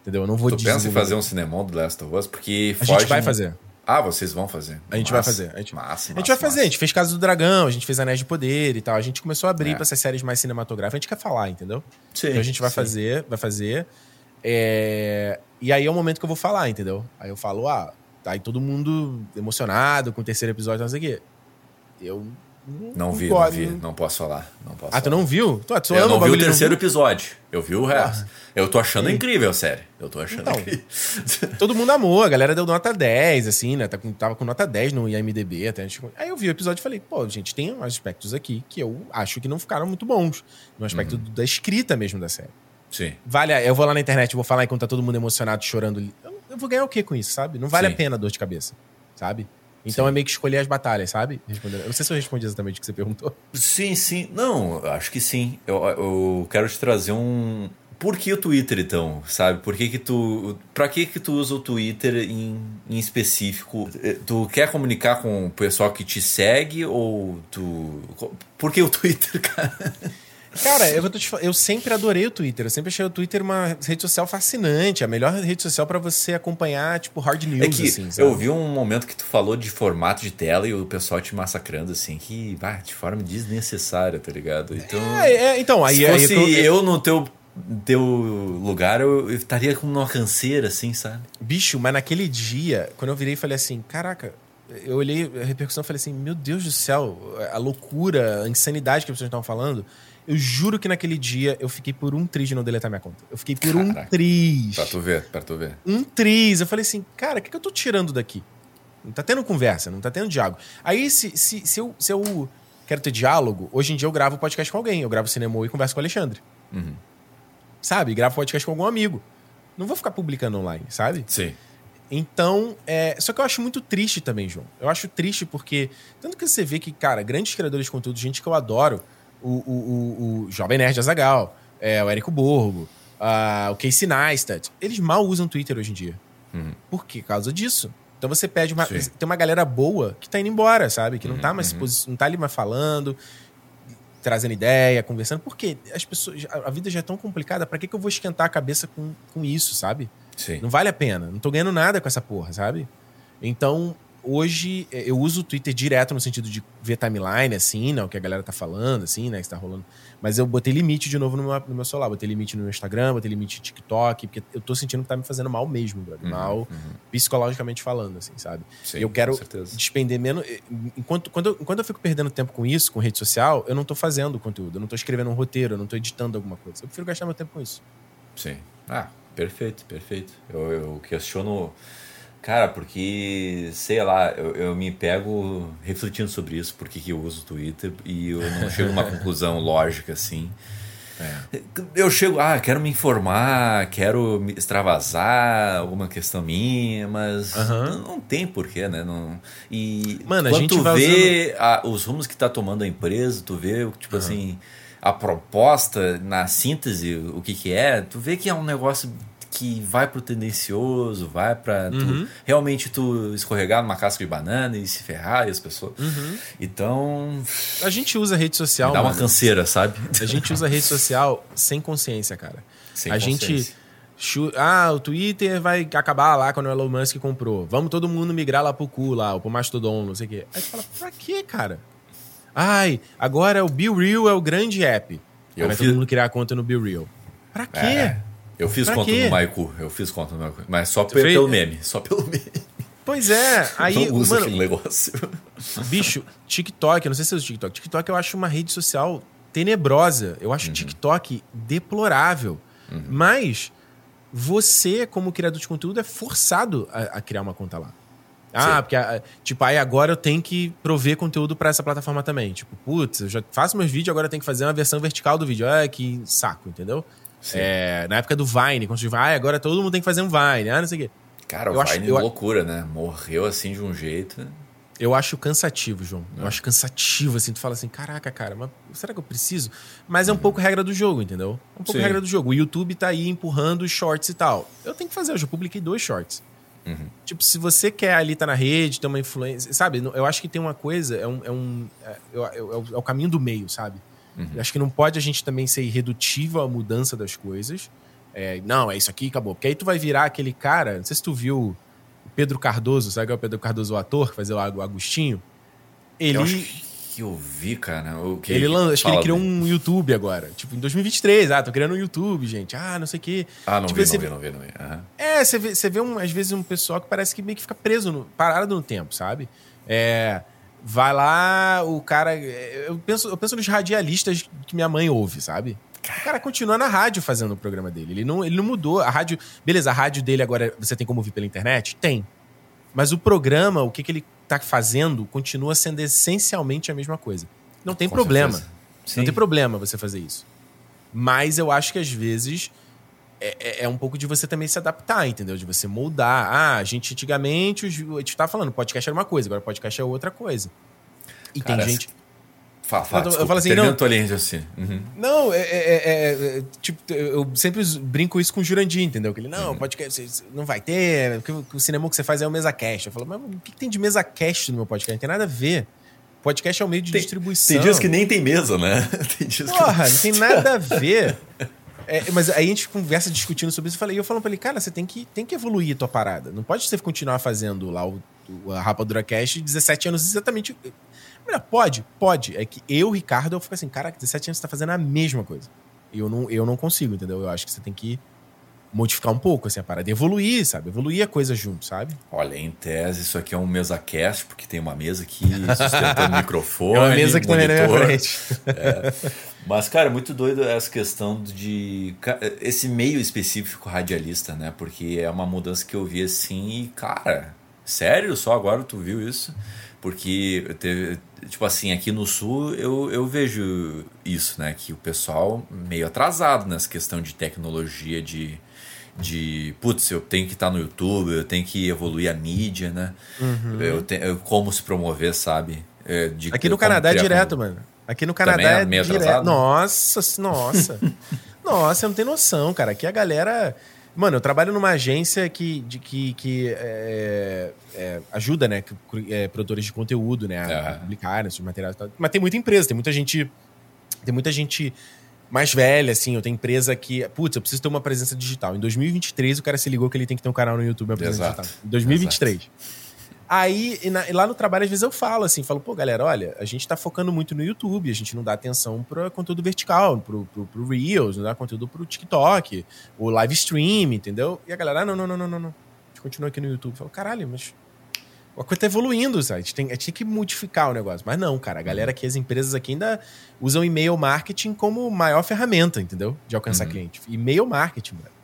Entendeu? Eu não vou tu pensa em fazer um cinema do Last of Us? Porque A gente vai fazer. Ah, vocês vão fazer. A gente massa. vai fazer. A gente, massa, massa, a gente vai fazer. A gente fez Casa do Dragão, a gente fez Anéis de Poder e tal. A gente começou a abrir é. para essas séries mais cinematográficas. A gente quer falar, entendeu? Sim. Então a gente vai sim. fazer, vai fazer. É... E aí é o momento que eu vou falar, entendeu? Aí eu falo, ah, tá aí todo mundo emocionado com o terceiro episódio, não sei o quê. Eu não, vi, não vi, não posso falar. Não posso ah, tu não viu? Tu, tu eu não vi o terceiro episódio. Eu vi o resto. Ah. Eu tô achando Sim. incrível a série. Eu tô achando então, incrível. Todo mundo amou, a galera deu nota 10, assim, né? Tá tava com nota 10 no IMDB até. Aí eu vi o episódio e falei, pô, gente, tem aspectos aqui que eu acho que não ficaram muito bons. No aspecto uhum. da escrita mesmo da série. Sim. Vale, eu vou lá na internet, vou falar enquanto tá todo mundo emocionado, chorando. Eu, eu vou ganhar o que com isso, sabe? Não vale Sim. a pena a dor de cabeça, sabe? Então sim. é meio que escolher as batalhas, sabe? Respondendo. Eu não sei se eu respondi exatamente o que você perguntou. Sim, sim. Não, acho que sim. Eu, eu quero te trazer um. Por que o Twitter, então? Sabe? Por que que tu... Pra que que tu usa o Twitter em, em específico? Tu quer comunicar com o pessoal que te segue ou tu... Por que o Twitter, cara? Cara, eu, eu sempre adorei o Twitter. Eu sempre achei o Twitter uma rede social fascinante. A melhor rede social para você acompanhar, tipo, hard news, é que assim, Eu vi um momento que tu falou de formato de tela e o pessoal te massacrando, assim, que, de forma desnecessária, tá ligado? Então, é, é, então aí... Se fosse aí, eu, eu no teu teu lugar, eu, eu estaria com uma canseira, assim, sabe? Bicho, mas naquele dia, quando eu virei e falei assim, caraca, eu olhei a repercussão e falei assim, meu Deus do céu, a loucura, a insanidade que as pessoas estavam falando. Eu juro que naquele dia eu fiquei por um triz de não deletar minha conta. Eu fiquei por Caraca. um triz. Pra tu ver, pra tu ver. Um triz. Eu falei assim, cara, o que, que eu tô tirando daqui? Não tá tendo conversa, não tá tendo diálogo. Aí, se, se, se, eu, se eu quero ter diálogo, hoje em dia eu gravo podcast com alguém. Eu gravo cinema e converso com o Alexandre. Uhum. sabe? Gravo podcast com algum amigo. Não vou ficar publicando online, sabe? Sim. Então, é... só que eu acho muito triste também, João. Eu acho triste porque, tanto que você vê que, cara, grandes criadores de conteúdo, gente que eu adoro, o, o, o, o Jovem Nerd Azagal, é, o Érico Borgo, uh, o Casey Neistat, eles mal usam Twitter hoje em dia. Uhum. Por que? Por causa disso. Então você pede uma. Sim. Tem uma galera boa que tá indo embora, sabe? Que não tá mais uhum. não tá ali mais falando, trazendo ideia, conversando. Porque as pessoas. A vida já é tão complicada, para que, que eu vou esquentar a cabeça com, com isso, sabe? Sim. Não vale a pena. Não tô ganhando nada com essa porra, sabe? Então, hoje é, eu uso o Twitter direto no sentido de ver timeline, assim, né? O que a galera tá falando, assim, né? Que tá rolando. Mas eu botei limite de novo no meu, no meu celular. Botei limite no meu Instagram, botei limite no TikTok, porque eu tô sentindo que tá me fazendo mal mesmo, brother. Uhum, mal uhum. psicologicamente falando, assim, sabe? Sim, eu quero despender menos. Enquanto quando eu, enquanto eu fico perdendo tempo com isso, com rede social, eu não tô fazendo conteúdo, eu não tô escrevendo um roteiro, eu não tô editando alguma coisa. Eu prefiro gastar meu tempo com isso. Sim. Ah, perfeito, perfeito. Eu, eu questiono Cara, porque, sei lá, eu, eu, me pego refletindo sobre isso, por que eu uso o Twitter, e eu não chego numa conclusão lógica assim. É. Eu chego, ah, quero me informar, quero me extravasar alguma questão minha, mas uhum. não, tem porquê, né? Não, e Mano, quando a gente tu vê usando... a, os rumos que tá tomando a empresa, tu vê, tipo uhum. assim, a proposta, na síntese, o que que é, tu vê que é um negócio que vai pro tendencioso, vai para uhum. realmente tu escorregar numa casca de banana e se ferrar e as pessoas. Uhum. Então. A gente usa rede social. Dá uma canseira, sabe? A gente usa rede social sem consciência, cara. Sem a consciência. gente. Ah, o Twitter vai acabar lá quando o Elon Musk comprou. Vamos todo mundo migrar lá pro cu, lá, ou pro Mastodon, não sei o quê. Aí tu fala, pra quê, cara? Ai, agora o Be Real é o grande app. Eu vai fiz... todo mundo criar conta no Be Real. Pra quê? É. Eu fiz pra conta quê? no Maiku, eu fiz conta no Maiku, mas só pelo fez... meme, só pelo meme. Pois é, aí. Não usa mano, aquele negócio. Bicho, TikTok, eu não sei se é o TikTok. TikTok eu acho uma rede social tenebrosa. Eu acho uhum. TikTok deplorável. Uhum. Mas você, como criador de conteúdo, é forçado a, a criar uma conta lá. Ah, Sim. porque, tipo, aí agora eu tenho que prover conteúdo para essa plataforma também. Tipo, putz, eu já faço meus vídeos, agora eu tenho que fazer uma versão vertical do vídeo. Ah, que saco, entendeu? É, na época do Vine, quando você vai, ah, agora todo mundo tem que fazer um Vine, ah, não sei o quê. Cara, o eu Vine acho, é loucura, né? Morreu assim de um jeito. Eu acho cansativo, João. Eu é. acho cansativo, assim. Tu fala assim, caraca, cara, mas será que eu preciso? Mas é um uhum. pouco regra do jogo, entendeu? É um pouco Sim. regra do jogo. O YouTube tá aí empurrando os shorts e tal. Eu tenho que fazer, eu já publiquei dois shorts. Uhum. Tipo, se você quer ali tá na rede, ter uma influência. Sabe, eu acho que tem uma coisa, é um. É, um, é, é, é, é o caminho do meio, sabe? Uhum. Acho que não pode a gente também ser irredutível à mudança das coisas. É, não, é isso aqui, acabou. Porque aí tu vai virar aquele cara. Não sei se tu viu o Pedro Cardoso, sabe que é o Pedro Cardoso, o ator, que fazia o Agostinho? Ele. Eu acho que eu vi, cara. O que ele lan... Acho que ele criou um YouTube agora. Tipo, em 2023. Ah, tô criando um YouTube, gente. Ah, não sei o quê. Ah, não tipo, vi, não vi, não vi, não vi. Uhum. É, você vê, você vê um, às vezes um pessoal que parece que meio que fica preso, no, parado no tempo, sabe? É Vai lá, o cara. Eu penso, eu penso nos radialistas que minha mãe ouve, sabe? O cara continua na rádio fazendo o programa dele. Ele não, ele não mudou. A rádio. Beleza, a rádio dele agora você tem como ouvir pela internet? Tem. Mas o programa, o que, que ele tá fazendo, continua sendo essencialmente a mesma coisa. Não tem Com problema. Não tem problema você fazer isso. Mas eu acho que às vezes é, é, é, um pouco de você também se adaptar, entendeu? De você moldar. Ah, a gente antigamente, a gente tava falando, podcast era uma coisa, agora podcast é outra coisa. E Cara, tem gente. Fala, fala, eu, desculpa, eu falo assim, não. Linha assim. Uhum. Não, é, é, é, é, tipo, eu sempre brinco isso com o Jurandir, entendeu? Que ele, não, uhum. podcast não vai ter, porque o cinema que você faz é o mesa cast. Eu falo, mas o que tem de mesa cast no meu podcast? Não tem nada a ver. Podcast é o meio de tem, distribuição. Tem dias que nem tem mesa, né? tem dias Porra, que... não tem nada a ver. É, mas aí a gente conversa discutindo sobre isso. Eu falei, eu falo pra ele, cara, você tem que, tem que evoluir a tua parada. Não pode você continuar fazendo lá o, o a Rapadura Cast 17 anos exatamente. Melhor, pode, pode. É que eu, Ricardo, eu fico assim, cara, 17 anos você tá fazendo a mesma coisa. Eu não, eu não consigo, entendeu? Eu acho que você tem que modificar um pouco assim, a parada. Evoluir, sabe? Evoluir a coisa junto, sabe? Olha, em tese, isso aqui é um mesa cast, porque tem uma mesa aqui sustentando o microfone. É uma mesa que também tá na minha frente. É. Mas, cara, muito doido essa questão de. Esse meio específico radialista, né? Porque é uma mudança que eu vi assim e, cara, sério? Só agora tu viu isso? Porque teve, tipo assim, aqui no sul eu, eu vejo isso, né? Que o pessoal meio atrasado nessa questão de tecnologia, de, de putz, eu tenho que estar no YouTube, eu tenho que evoluir a mídia, né? Uhum. Eu tenho, como se promover, sabe? É, de, Aqui no Canadá é direto, como... mano. Aqui no Canadá é, é meio direto. Atrasado? Nossa, nossa. nossa, você não tem noção, cara. Aqui a galera. Mano, eu trabalho numa agência que, de, que, que é, é, ajuda, né, é, produtores de conteúdo, né, a, a publicar né, esses materiais. Mas tem muita empresa, tem muita gente, tem muita gente mais velha, assim. Eu tenho empresa que, putz, eu preciso ter uma presença digital. Em 2023 o cara se ligou que ele tem que ter um canal no YouTube, uma presença Exato. digital. Em 2023. Exato. Aí, e na, lá no trabalho, às vezes eu falo assim, falo, pô, galera, olha, a gente tá focando muito no YouTube, a gente não dá atenção para conteúdo vertical, pro, pro, pro, Reels, não dá conteúdo pro TikTok, o live stream, entendeu? E a galera, ah, não, não, não, não, não, não. A gente continua aqui no YouTube. Eu falo, caralho, mas a coisa tá evoluindo, sabe? A gente, tem, a gente tem que modificar o negócio. Mas não, cara, a galera aqui, as empresas aqui ainda usam e-mail marketing como maior ferramenta, entendeu? De alcançar uhum. cliente. E-mail marketing, velho.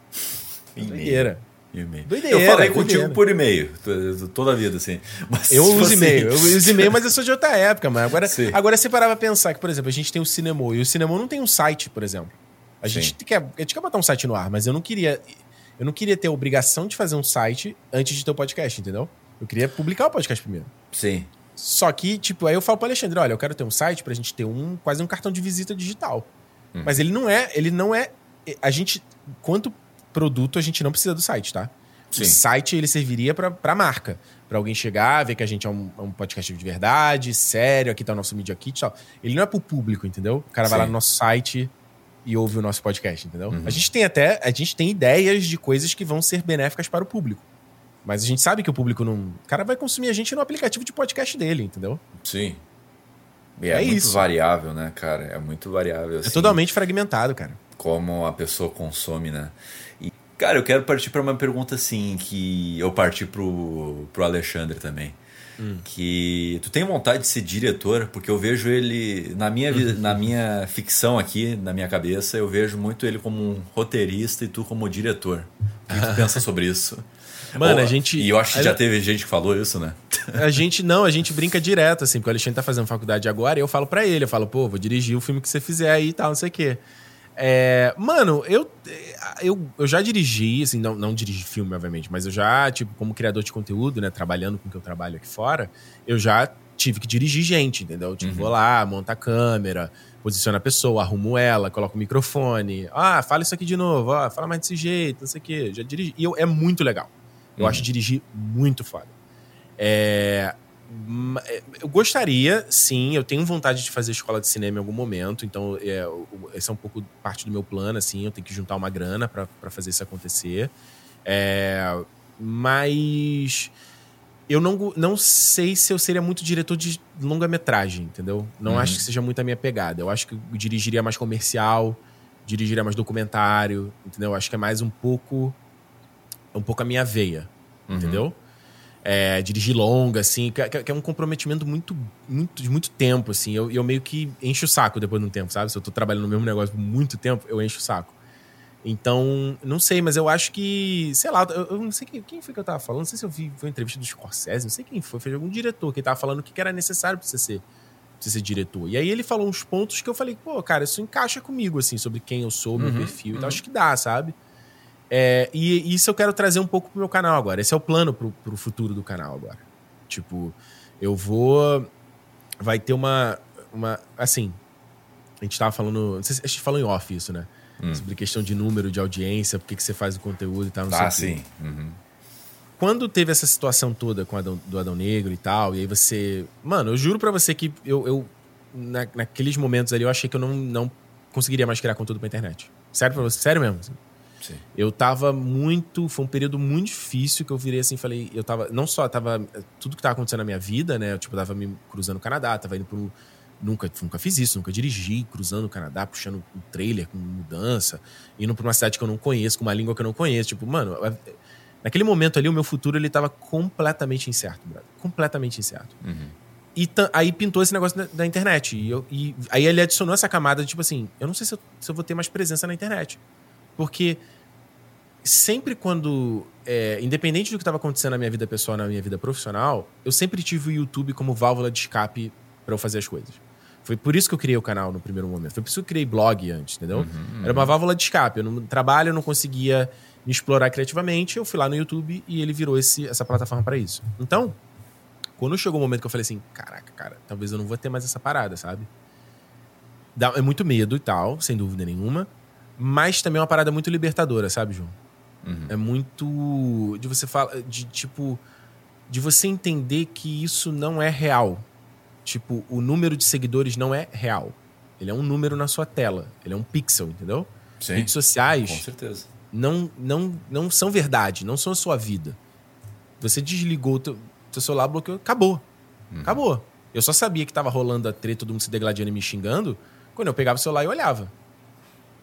E-mail. E-mail. eu falei contigo por e-mail, toda a vida, assim. Mas, eu uso assim... e-mail, eu uso e-mail, mas eu sou de outra época, mas agora, agora você parava pra pensar que, por exemplo, a gente tem o Cinema e o Cinema não tem um site, por exemplo. A gente, quer, a gente quer botar um site no ar, mas eu não queria. Eu não queria ter a obrigação de fazer um site antes de ter o podcast, entendeu? Eu queria publicar o podcast primeiro. Sim. Só que, tipo, aí eu falo pro Alexandre, olha, eu quero ter um site pra gente ter um quase um cartão de visita digital. Hum. Mas ele não é, ele não é. A gente, quanto produto, a gente não precisa do site, tá? Sim. O site ele serviria para a marca. Para alguém chegar, ver que a gente é um, é um, podcast de verdade, sério, aqui tá o nosso Media Kit e tal. Ele não é pro público, entendeu? O cara Sim. vai lá no nosso site e ouve o nosso podcast, entendeu? Uhum. A gente tem até, a gente tem ideias de coisas que vão ser benéficas para o público. Mas a gente sabe que o público não. O cara vai consumir a gente no aplicativo de podcast dele, entendeu? Sim. E é, é muito isso. variável, né, cara? É muito variável. É assim, é totalmente fragmentado, cara. Como a pessoa consome, né? Cara, eu quero partir para uma pergunta assim, que eu parti pro, pro Alexandre também. Hum. Que tu tem vontade de ser diretor, porque eu vejo ele, na minha, uhum. na minha ficção aqui, na minha cabeça, eu vejo muito ele como um roteirista e tu como diretor. O que tu pensa sobre isso? Mano, Ou, a gente. E eu acho que já teve gente que falou isso, né? A gente não, a gente brinca direto, assim, porque o Alexandre tá fazendo faculdade agora e eu falo para ele, eu falo, pô, vou dirigir o filme que você fizer aí e tal, não sei o quê. É, mano, eu, eu, eu já dirigi, assim, não, não dirigi filme, obviamente, mas eu já, tipo, como criador de conteúdo, né, trabalhando com o que eu trabalho aqui fora, eu já tive que dirigir gente, entendeu? Tipo, uhum. vou lá, monta a câmera, posiciona a pessoa, arrumo ela, coloco o microfone. Ah, fala isso aqui de novo, ah, fala mais desse jeito, não sei o quê. Já dirigi. E eu, é muito legal. Eu uhum. acho dirigir muito foda. É, é, eu gostaria, sim, eu tenho vontade de fazer escola de cinema em algum momento, então é, esse é um pouco parte do meu plano, assim, eu tenho que juntar uma grana para fazer isso acontecer. É, mas eu não, não sei se eu seria muito diretor de longa-metragem, entendeu? Não uhum. acho que seja muito a minha pegada. Eu acho que eu dirigiria mais comercial, dirigiria mais documentário, entendeu? Eu acho que é mais um pouco é um pouco a minha veia, uhum. entendeu? É, dirigir longa, assim, que, que, é um comprometimento muito, muito, de muito tempo, assim. Eu, eu meio que encho o saco depois de um tempo, sabe? Se eu tô trabalhando no mesmo negócio por muito tempo, eu encho o saco. Então, não sei, mas eu acho que, sei lá, eu, eu não sei quem, quem, foi que eu tava falando, não sei se eu vi, foi uma entrevista do Scorsese, não sei quem foi, foi algum diretor que tava falando o que era necessário pra você ser, pra você ser diretor. E aí ele falou uns pontos que eu falei, pô, cara, isso encaixa comigo, assim, sobre quem eu sou, meu uhum, perfil uhum. e tal. Uhum. Acho que dá, sabe? É, e isso eu quero trazer um pouco pro meu canal agora. Esse é o plano pro, pro futuro do canal agora. Tipo, eu vou. Vai ter uma. uma assim. A gente tava falando. Não sei se a gente falou em off isso, né? Hum. Sobre questão de número de audiência, por que você faz o conteúdo e tal. Não ah, sim. Uhum. Quando teve essa situação toda com Adão, do Adão Negro e tal, e aí você. Mano, eu juro para você que eu. eu na, naqueles momentos ali, eu achei que eu não, não conseguiria mais criar conteúdo pra internet. Sério pra você? Sério mesmo. Sim. Eu tava muito. Foi um período muito difícil que eu virei assim falei. Eu tava. Não só tava. Tudo que tava acontecendo na minha vida, né? Eu, tipo, tava me cruzando o Canadá, tava indo pro. Nunca, nunca fiz isso, nunca dirigi, cruzando o Canadá, puxando um trailer com mudança, indo pra uma cidade que eu não conheço, com uma língua que eu não conheço. Tipo, mano, naquele momento ali, o meu futuro ele tava completamente incerto, brother. Completamente incerto. Uhum. E aí pintou esse negócio da, da internet. E, eu, e, aí ele adicionou essa camada de tipo assim: eu não sei se eu, se eu vou ter mais presença na internet. Porque sempre quando. É, independente do que estava acontecendo na minha vida pessoal na minha vida profissional, eu sempre tive o YouTube como válvula de escape para eu fazer as coisas. Foi por isso que eu criei o canal no primeiro momento. Foi por isso que eu criei blog antes, entendeu? Uhum, Era uma válvula de escape. Eu no trabalho eu não conseguia me explorar criativamente. Eu fui lá no YouTube e ele virou esse, essa plataforma para isso. Então, quando chegou o momento que eu falei assim: caraca, cara, talvez eu não vou ter mais essa parada, sabe? Dá, é muito medo e tal, sem dúvida nenhuma. Mas também é uma parada muito libertadora, sabe, João? Uhum. É muito. De você falar. De tipo. De você entender que isso não é real. Tipo, o número de seguidores não é real. Ele é um número na sua tela. Ele é um pixel, entendeu? Sim, Redes sociais. Com certeza. Não, não, não são verdade, não são a sua vida. Você desligou o teu, teu celular, bloqueou, acabou. Uhum. Acabou. Eu só sabia que tava rolando a treta, todo mundo se degladiando e me xingando, quando eu pegava o celular e olhava.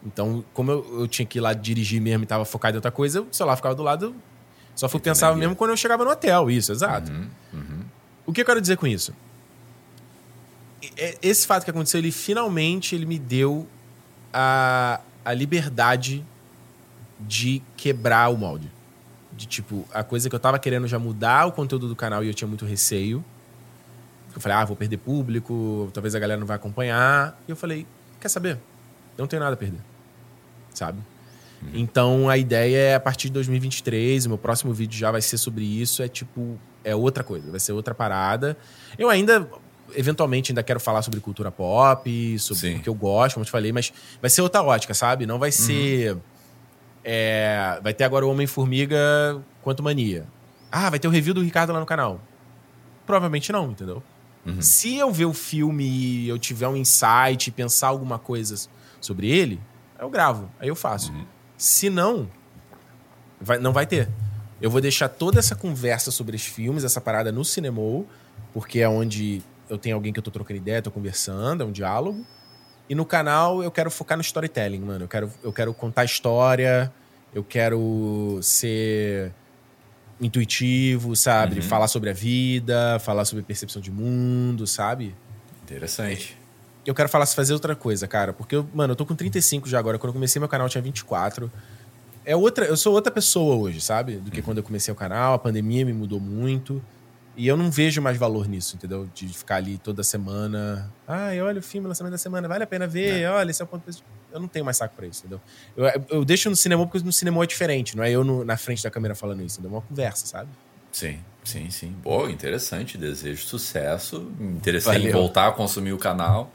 Então, como eu, eu tinha que ir lá dirigir mesmo e tava focado em outra coisa, o celular ficava do lado. Só fui pensar mesmo quando eu chegava no hotel, isso, exato. Uhum, uhum. O que eu quero dizer com isso? esse fato que aconteceu, ele finalmente ele me deu a, a liberdade de quebrar o molde. De tipo, a coisa que eu tava querendo já mudar o conteúdo do canal e eu tinha muito receio. Eu falei, ah, vou perder público, talvez a galera não vai acompanhar. E eu falei, quer saber? Eu não tenho nada a perder. Sabe? Uhum. Então a ideia é a partir de 2023, o meu próximo vídeo já vai ser sobre isso. É tipo, é outra coisa, vai ser outra parada. Eu ainda, eventualmente ainda quero falar sobre cultura pop, sobre Sim. o que eu gosto, como eu te falei, mas vai ser outra ótica, sabe? Não vai ser. Uhum. É, vai ter agora o Homem-Formiga quanto mania. Ah, vai ter o review do Ricardo lá no canal. Provavelmente não, entendeu? Uhum. Se eu ver o filme e eu tiver um insight, pensar alguma coisa sobre ele, eu gravo, aí eu faço. Uhum. Se não, vai, não vai ter. Eu vou deixar toda essa conversa sobre os filmes, essa parada no cinema, porque é onde eu tenho alguém que eu tô trocando ideia, tô conversando, é um diálogo. E no canal eu quero focar no storytelling, mano. Eu quero, eu quero contar história, eu quero ser intuitivo, sabe? Uhum. Falar sobre a vida, falar sobre percepção de mundo, sabe? Interessante. Eu quero falar, fazer outra coisa, cara. Porque, eu, mano, eu tô com 35 já agora. Quando eu comecei meu canal, eu tinha 24. É outra, eu sou outra pessoa hoje, sabe? Do que uhum. quando eu comecei o canal. A pandemia me mudou muito. E eu não vejo mais valor nisso, entendeu? De ficar ali toda semana. Ai, olha o filme, lançamento da semana, vale a pena ver, é. olha, esse é o ponto. Eu não tenho mais saco pra isso, entendeu? Eu, eu deixo no cinema porque no cinema é diferente, não é eu no, na frente da câmera falando isso, entendeu? É uma conversa, sabe? Sim, sim, sim. Boa, interessante. Desejo sucesso. Interessante em voltar a consumir o canal.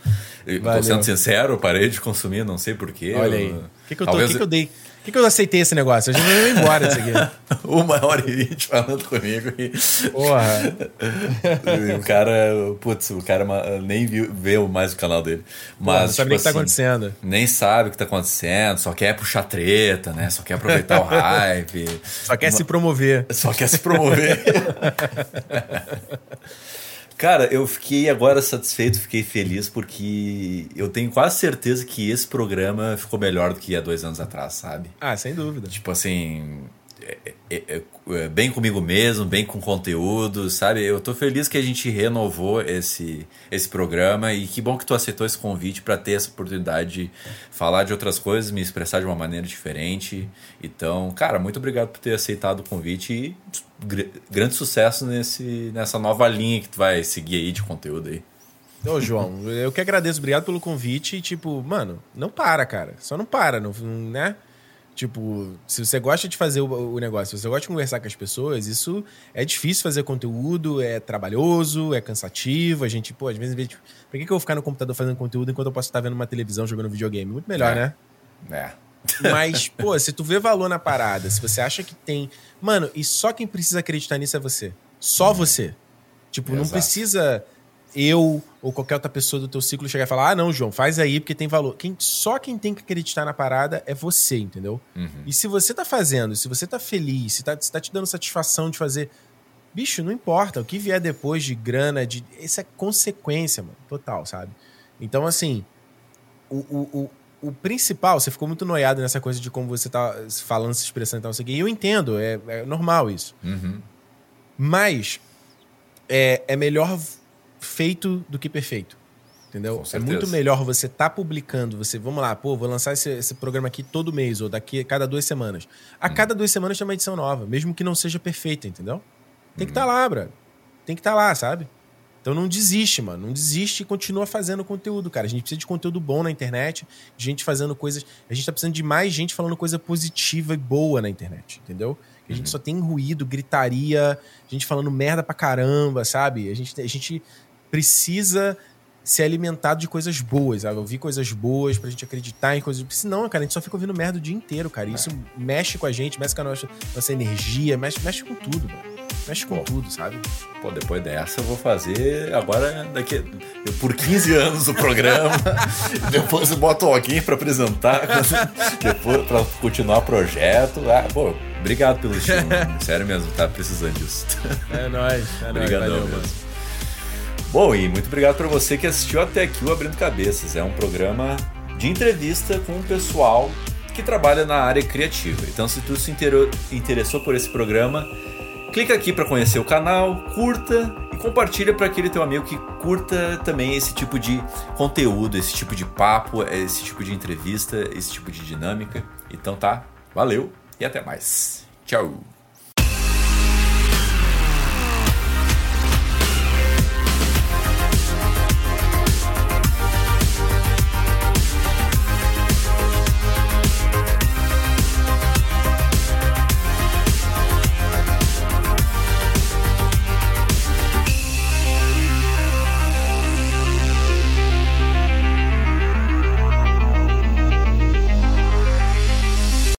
Tô sendo sincero, parei de consumir, não sei porquê. Olha aí. O que, que, eu, tô, Talvez... que, que eu dei? Por que, que eu aceitei esse negócio? Eu já vou embora disso aqui. Uma hora e vinte falando comigo. E... Porra. E o cara, putz, o cara nem viu, viu mais o canal dele. Mas, Porra, não sabe tipo o que tá assim, acontecendo. Nem sabe o que tá acontecendo, só quer puxar treta, né? Só quer aproveitar o hype. Só quer Uma... se promover. Só quer se promover. Cara, eu fiquei agora satisfeito, fiquei feliz, porque eu tenho quase certeza que esse programa ficou melhor do que há dois anos atrás, sabe? Ah, sem dúvida. Tipo assim, bem comigo mesmo, bem com conteúdo, sabe? Eu tô feliz que a gente renovou esse, esse programa e que bom que tu aceitou esse convite para ter essa oportunidade de falar de outras coisas, me expressar de uma maneira diferente. Então, cara, muito obrigado por ter aceitado o convite e gr grande sucesso nesse, nessa nova linha que tu vai seguir aí de conteúdo aí. Ô, João, eu que agradeço, obrigado pelo convite e, tipo, mano, não para, cara. Só não para, não, né? Tipo, se você gosta de fazer o, o, negócio, se você gosta de conversar com as pessoas, isso é difícil fazer conteúdo, é trabalhoso, é cansativo. A gente, pô, às vezes, tipo, por que, que eu vou ficar no computador fazendo conteúdo enquanto eu posso estar vendo uma televisão jogando videogame? Muito melhor, é. né? É. Mas, pô, se tu vê valor na parada, se você acha que tem. Mano, e só quem precisa acreditar nisso é você. Só hum. você. Tipo, Exato. não precisa eu ou qualquer outra pessoa do teu ciclo chegar e falar: ah, não, João, faz aí porque tem valor. Quem, só quem tem que acreditar na parada é você, entendeu? Uhum. E se você tá fazendo, se você tá feliz, se tá, se tá te dando satisfação de fazer. Bicho, não importa. O que vier depois de grana, de. Isso é consequência, mano. Total, sabe? Então, assim. O, o, o, o principal, você ficou muito noiado nessa coisa de como você tá falando, se expressando e tal, não sei o quê. E eu entendo, é, é normal isso. Uhum. Mas. É, é melhor feito do que perfeito. Entendeu? É muito melhor você estar tá publicando, você, vamos lá, pô, vou lançar esse, esse, programa aqui todo mês, ou daqui a cada duas semanas. A hum. cada duas semanas tem uma edição nova, mesmo que não seja perfeita, entendeu? Tem que estar tá lá, bro. Tem que estar tá lá, sabe? Então não desiste, mano. Não desiste e continua fazendo conteúdo, cara. A gente precisa de conteúdo bom na internet, gente fazendo coisas. A gente tá precisando de mais gente falando coisa positiva e boa na internet, entendeu? A gente uhum. só tem ruído, gritaria, gente falando merda pra caramba, sabe? A gente, a gente precisa ser alimentado de coisas boas, sabe? Ouvir coisas boas pra gente acreditar em coisas. Senão, cara, a gente só fica ouvindo merda o dia inteiro, cara. E isso é. mexe com a gente, mexe com a nossa, nossa energia, mexe, mexe com tudo, mano. Mexe com Pô. tudo, sabe? Pô, depois dessa eu vou fazer agora daqui por 15 anos o programa. depois eu boto alguém para apresentar, depois para continuar o projeto. Ah, pô, obrigado pelo estímulo. Sério mesmo, tá precisando disso. É nóis, é Obrigadão nóis, mesmo. Bom, e muito obrigado para você que assistiu até aqui o Abrindo Cabeças. É um programa de entrevista com o pessoal que trabalha na área criativa. Então, se tu se interessou por esse programa, clica aqui para conhecer o canal, curta e compartilha para aquele teu amigo que curta também esse tipo de conteúdo, esse tipo de papo, esse tipo de entrevista, esse tipo de dinâmica. Então tá, valeu e até mais. Tchau.